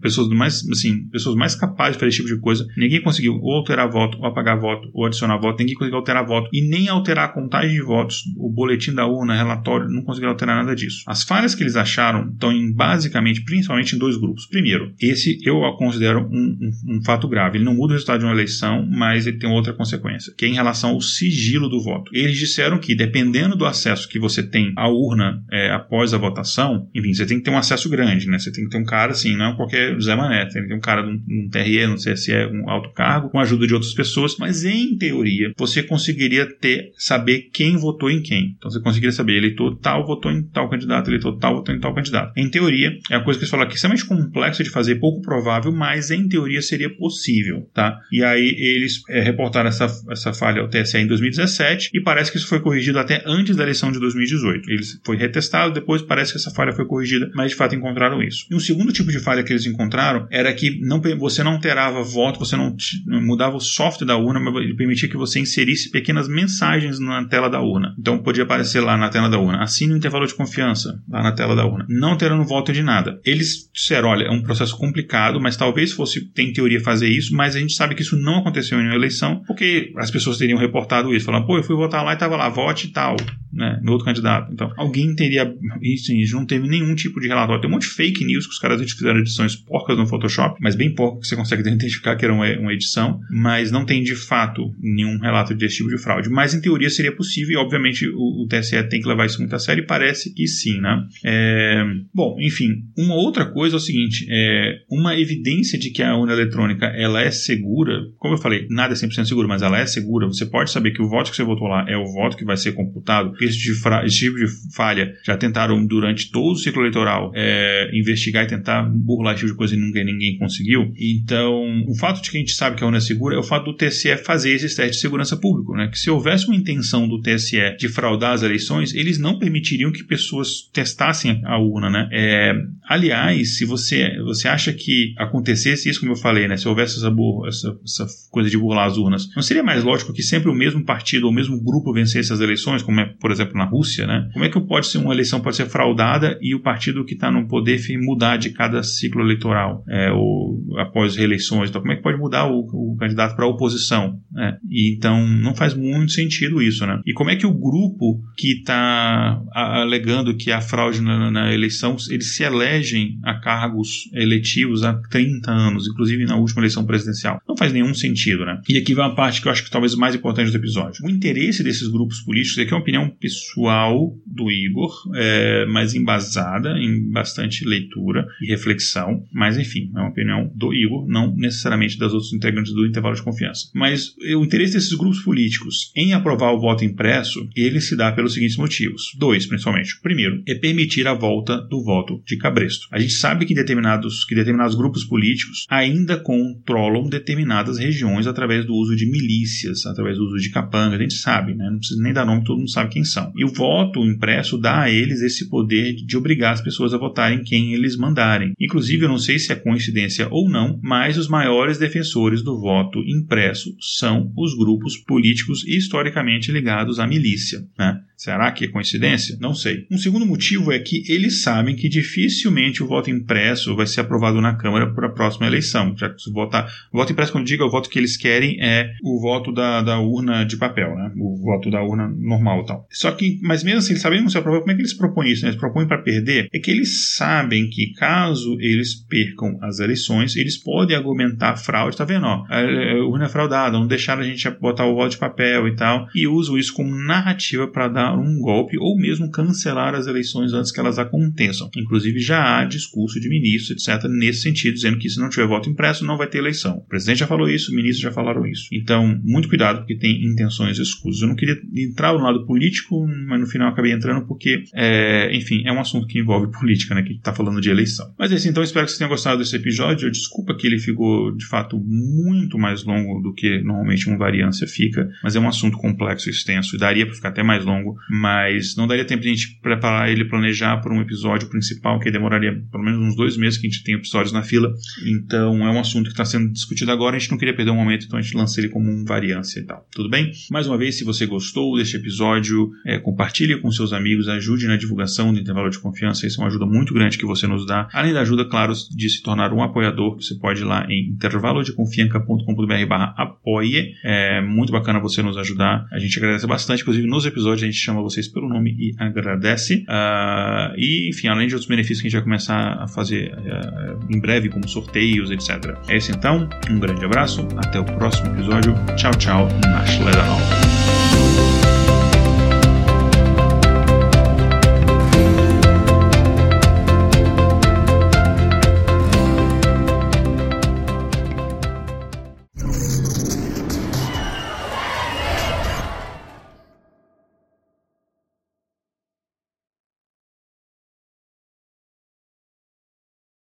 pessoas mais, assim, pessoas mais capazes fazer esse tipo de coisa. Ninguém conseguiu ou alterar voto, ou apagar voto, ou adicionar voto. Ninguém conseguiu alterar voto e nem alterar a contagem de votos, o boletim da urna, relatório, não conseguiram alterar nada disso. As falhas que eles acharam estão em basicamente, principalmente em dois grupos. Primeiro, esse eu considero um, um, um fato grave. Ele não muda o resultado de uma eleição, mas ele tem outra consequência, que é em relação ao sigilo do voto. Eles disseram que, dependendo do acesso que você tem à urna é, após a votação, enfim, você tem que ter um acesso grande, né? Você tem que ter um cara assim, não é qualquer Zé Mané, tem que ter um cara num, num TRE, não sei se é um alto cargo, com a ajuda de outras pessoas, mas em teoria você conseguiria ter, saber quem votou em quem. Então você conseguiria saber, eleitor tal votou em tal candidato, eleitor tal votou em tal candidato. Em teoria, é a coisa que eles falaram aqui, extremamente complexa de fazer, pouco provável, mas em teoria seria possível, tá? E aí eles é, reportaram essa, essa falha ao TSE em 2017 e parece que isso foi corrigido até antes da eleição de 2018. Eles foi retestado, depois parece que essa falha foi corrigida, mas de fato encontraram isso. E um segundo tipo de falha que eles encontraram era que não, você não alterava voto, você não mudava o software da urna, mas ele permitia que você inserisse pequenas mensagens na tela da urna. Então podia aparecer lá na tela da urna, assine o intervalo de confiança, lá na tela da urna, não alterando voto de nada. Eles disseram, olha, é um processo complicado, mas talvez fosse, tem teoria fazer isso, mas a gente sabe que isso não aconteceu em uma eleição, porque as pessoas teriam reportado isso, falando, pô, eu fui votar lá e tava lá, vote e tal né, no outro candidato. Então, alguém teria. Isso, isso não teve nenhum tipo de relatório. Tem um monte de fake news que os caras fizeram edições porcas no Photoshop, mas bem pouco que você consegue identificar que era uma, uma edição, mas não tem de fato nenhum relato desse tipo de fraude. Mas em teoria seria possível e, obviamente, o, o TSE tem que levar isso muito a sério e parece que sim, né? É, bom, enfim, uma outra coisa é o seguinte: é, uma evidência de que a urna eletrônica ela é segura, como eu falei, nada é 100% seguro, mas ela é segura, você pode saber que o voto que você votou lá é o voto que vai ser computado esse, de esse tipo de falha já tentaram durante todo o ciclo eleitoral é, investigar e tentar burlar esse tipo de coisa e nunca ninguém conseguiu. Então, o fato de que a gente sabe que a urna é segura é o fato do TSE fazer esses testes de segurança público, né? Que se houvesse uma intenção do TSE de fraudar as eleições, eles não permitiriam que pessoas testassem a urna, né? É, aliás, se você, você acha que acontecesse isso, como eu falei, né? Se houvesse essa, burra, essa, essa coisa de burlar as urnas, não seria mais lógico que sempre o mesmo partido ou o mesmo grupo vencesse as eleições, como é, por por exemplo, na Rússia, né? Como é que pode ser uma eleição pode ser fraudada e o partido que está no poder mudar de cada ciclo eleitoral é, ou após reeleições? Então, como é que pode mudar o, o candidato para a oposição? Né? E então não faz muito sentido isso, né? E como é que o grupo que está alegando que há fraude na, na, eleição, eles se elegem a cargos eletivos há 30 anos, inclusive na última eleição presidencial? Não faz nenhum sentido, né? E aqui vai uma parte que eu acho que talvez mais importante do episódio. O interesse desses grupos políticos, aqui é uma opinião pessoal do Igor, é, mas embasada em bastante leitura e reflexão. Mas, enfim, é uma opinião do Igor, não necessariamente das outros integrantes do intervalo de confiança. Mas o interesse desses grupos políticos em aprovar o voto impresso, ele se dá pelos seguintes motivos. Dois, principalmente. O primeiro é permitir a volta do voto de cabresto. A gente sabe que determinados, que determinados grupos políticos ainda controlam determinadas regiões através do uso de milícias, através do uso de capangas. A gente sabe, né? Não precisa nem dar nome, todo mundo sabe quem eleição. E o voto impresso dá a eles esse poder de obrigar as pessoas a votarem quem eles mandarem. Inclusive, eu não sei se é coincidência ou não, mas os maiores defensores do voto impresso são os grupos políticos historicamente ligados à milícia. Né? Será que é coincidência? Não sei. Um segundo motivo é que eles sabem que dificilmente o voto impresso vai ser aprovado na Câmara para a próxima eleição. Já que se votar, o voto impresso, quando digo, é o voto que eles querem é o voto da, da urna de papel, né? O voto da urna normal e tal. Só que, mas mesmo assim, eles sabem que não se aprova, como é que eles propõem isso? Né? Eles propõem para perder? É que eles sabem que caso eles percam as eleições, eles podem argumentar fraude, tá vendo? Ó, a urna é fraudada, não deixaram a gente botar o voto de papel e tal, e usam isso como narrativa para dar um golpe ou mesmo cancelar as eleições antes que elas aconteçam. Inclusive, já há discurso de ministros, etc., nesse sentido, dizendo que se não tiver voto impresso, não vai ter eleição. O presidente já falou isso, ministros já falaram isso. Então, muito cuidado, porque tem intenções escusas. Eu não queria entrar no lado político, mas no final acabei entrando porque, é, enfim, é um assunto que envolve política, né? Que está falando de eleição. Mas é isso, então espero que vocês tenham gostado desse episódio. Desculpa que ele ficou, de fato, muito mais longo do que normalmente uma variância fica, mas é um assunto complexo e extenso e daria para ficar até mais longo mas não daria tempo de a gente preparar ele, planejar para um episódio principal, que demoraria pelo menos uns dois meses que a gente tem episódios na fila. Então é um assunto que está sendo discutido agora, a gente não queria perder um momento, então a gente lança ele como um variância e tal. Tudo bem? Mais uma vez, se você gostou deste episódio, é, compartilhe com seus amigos, ajude na divulgação do intervalo de confiança, isso é uma ajuda muito grande que você nos dá. Além da ajuda, claro, de se tornar um apoiador, você pode ir lá em intervalodeconfianca.com.br barra apoie. É muito bacana você nos ajudar. A gente agradece bastante, inclusive nos episódios a gente chama vocês pelo nome e agradece. Uh, e, enfim, além de outros benefícios que a gente vai começar a fazer uh, em breve, como sorteios, etc. É isso então. Um grande abraço. Até o próximo episódio. Tchau, tchau. Nashledanov.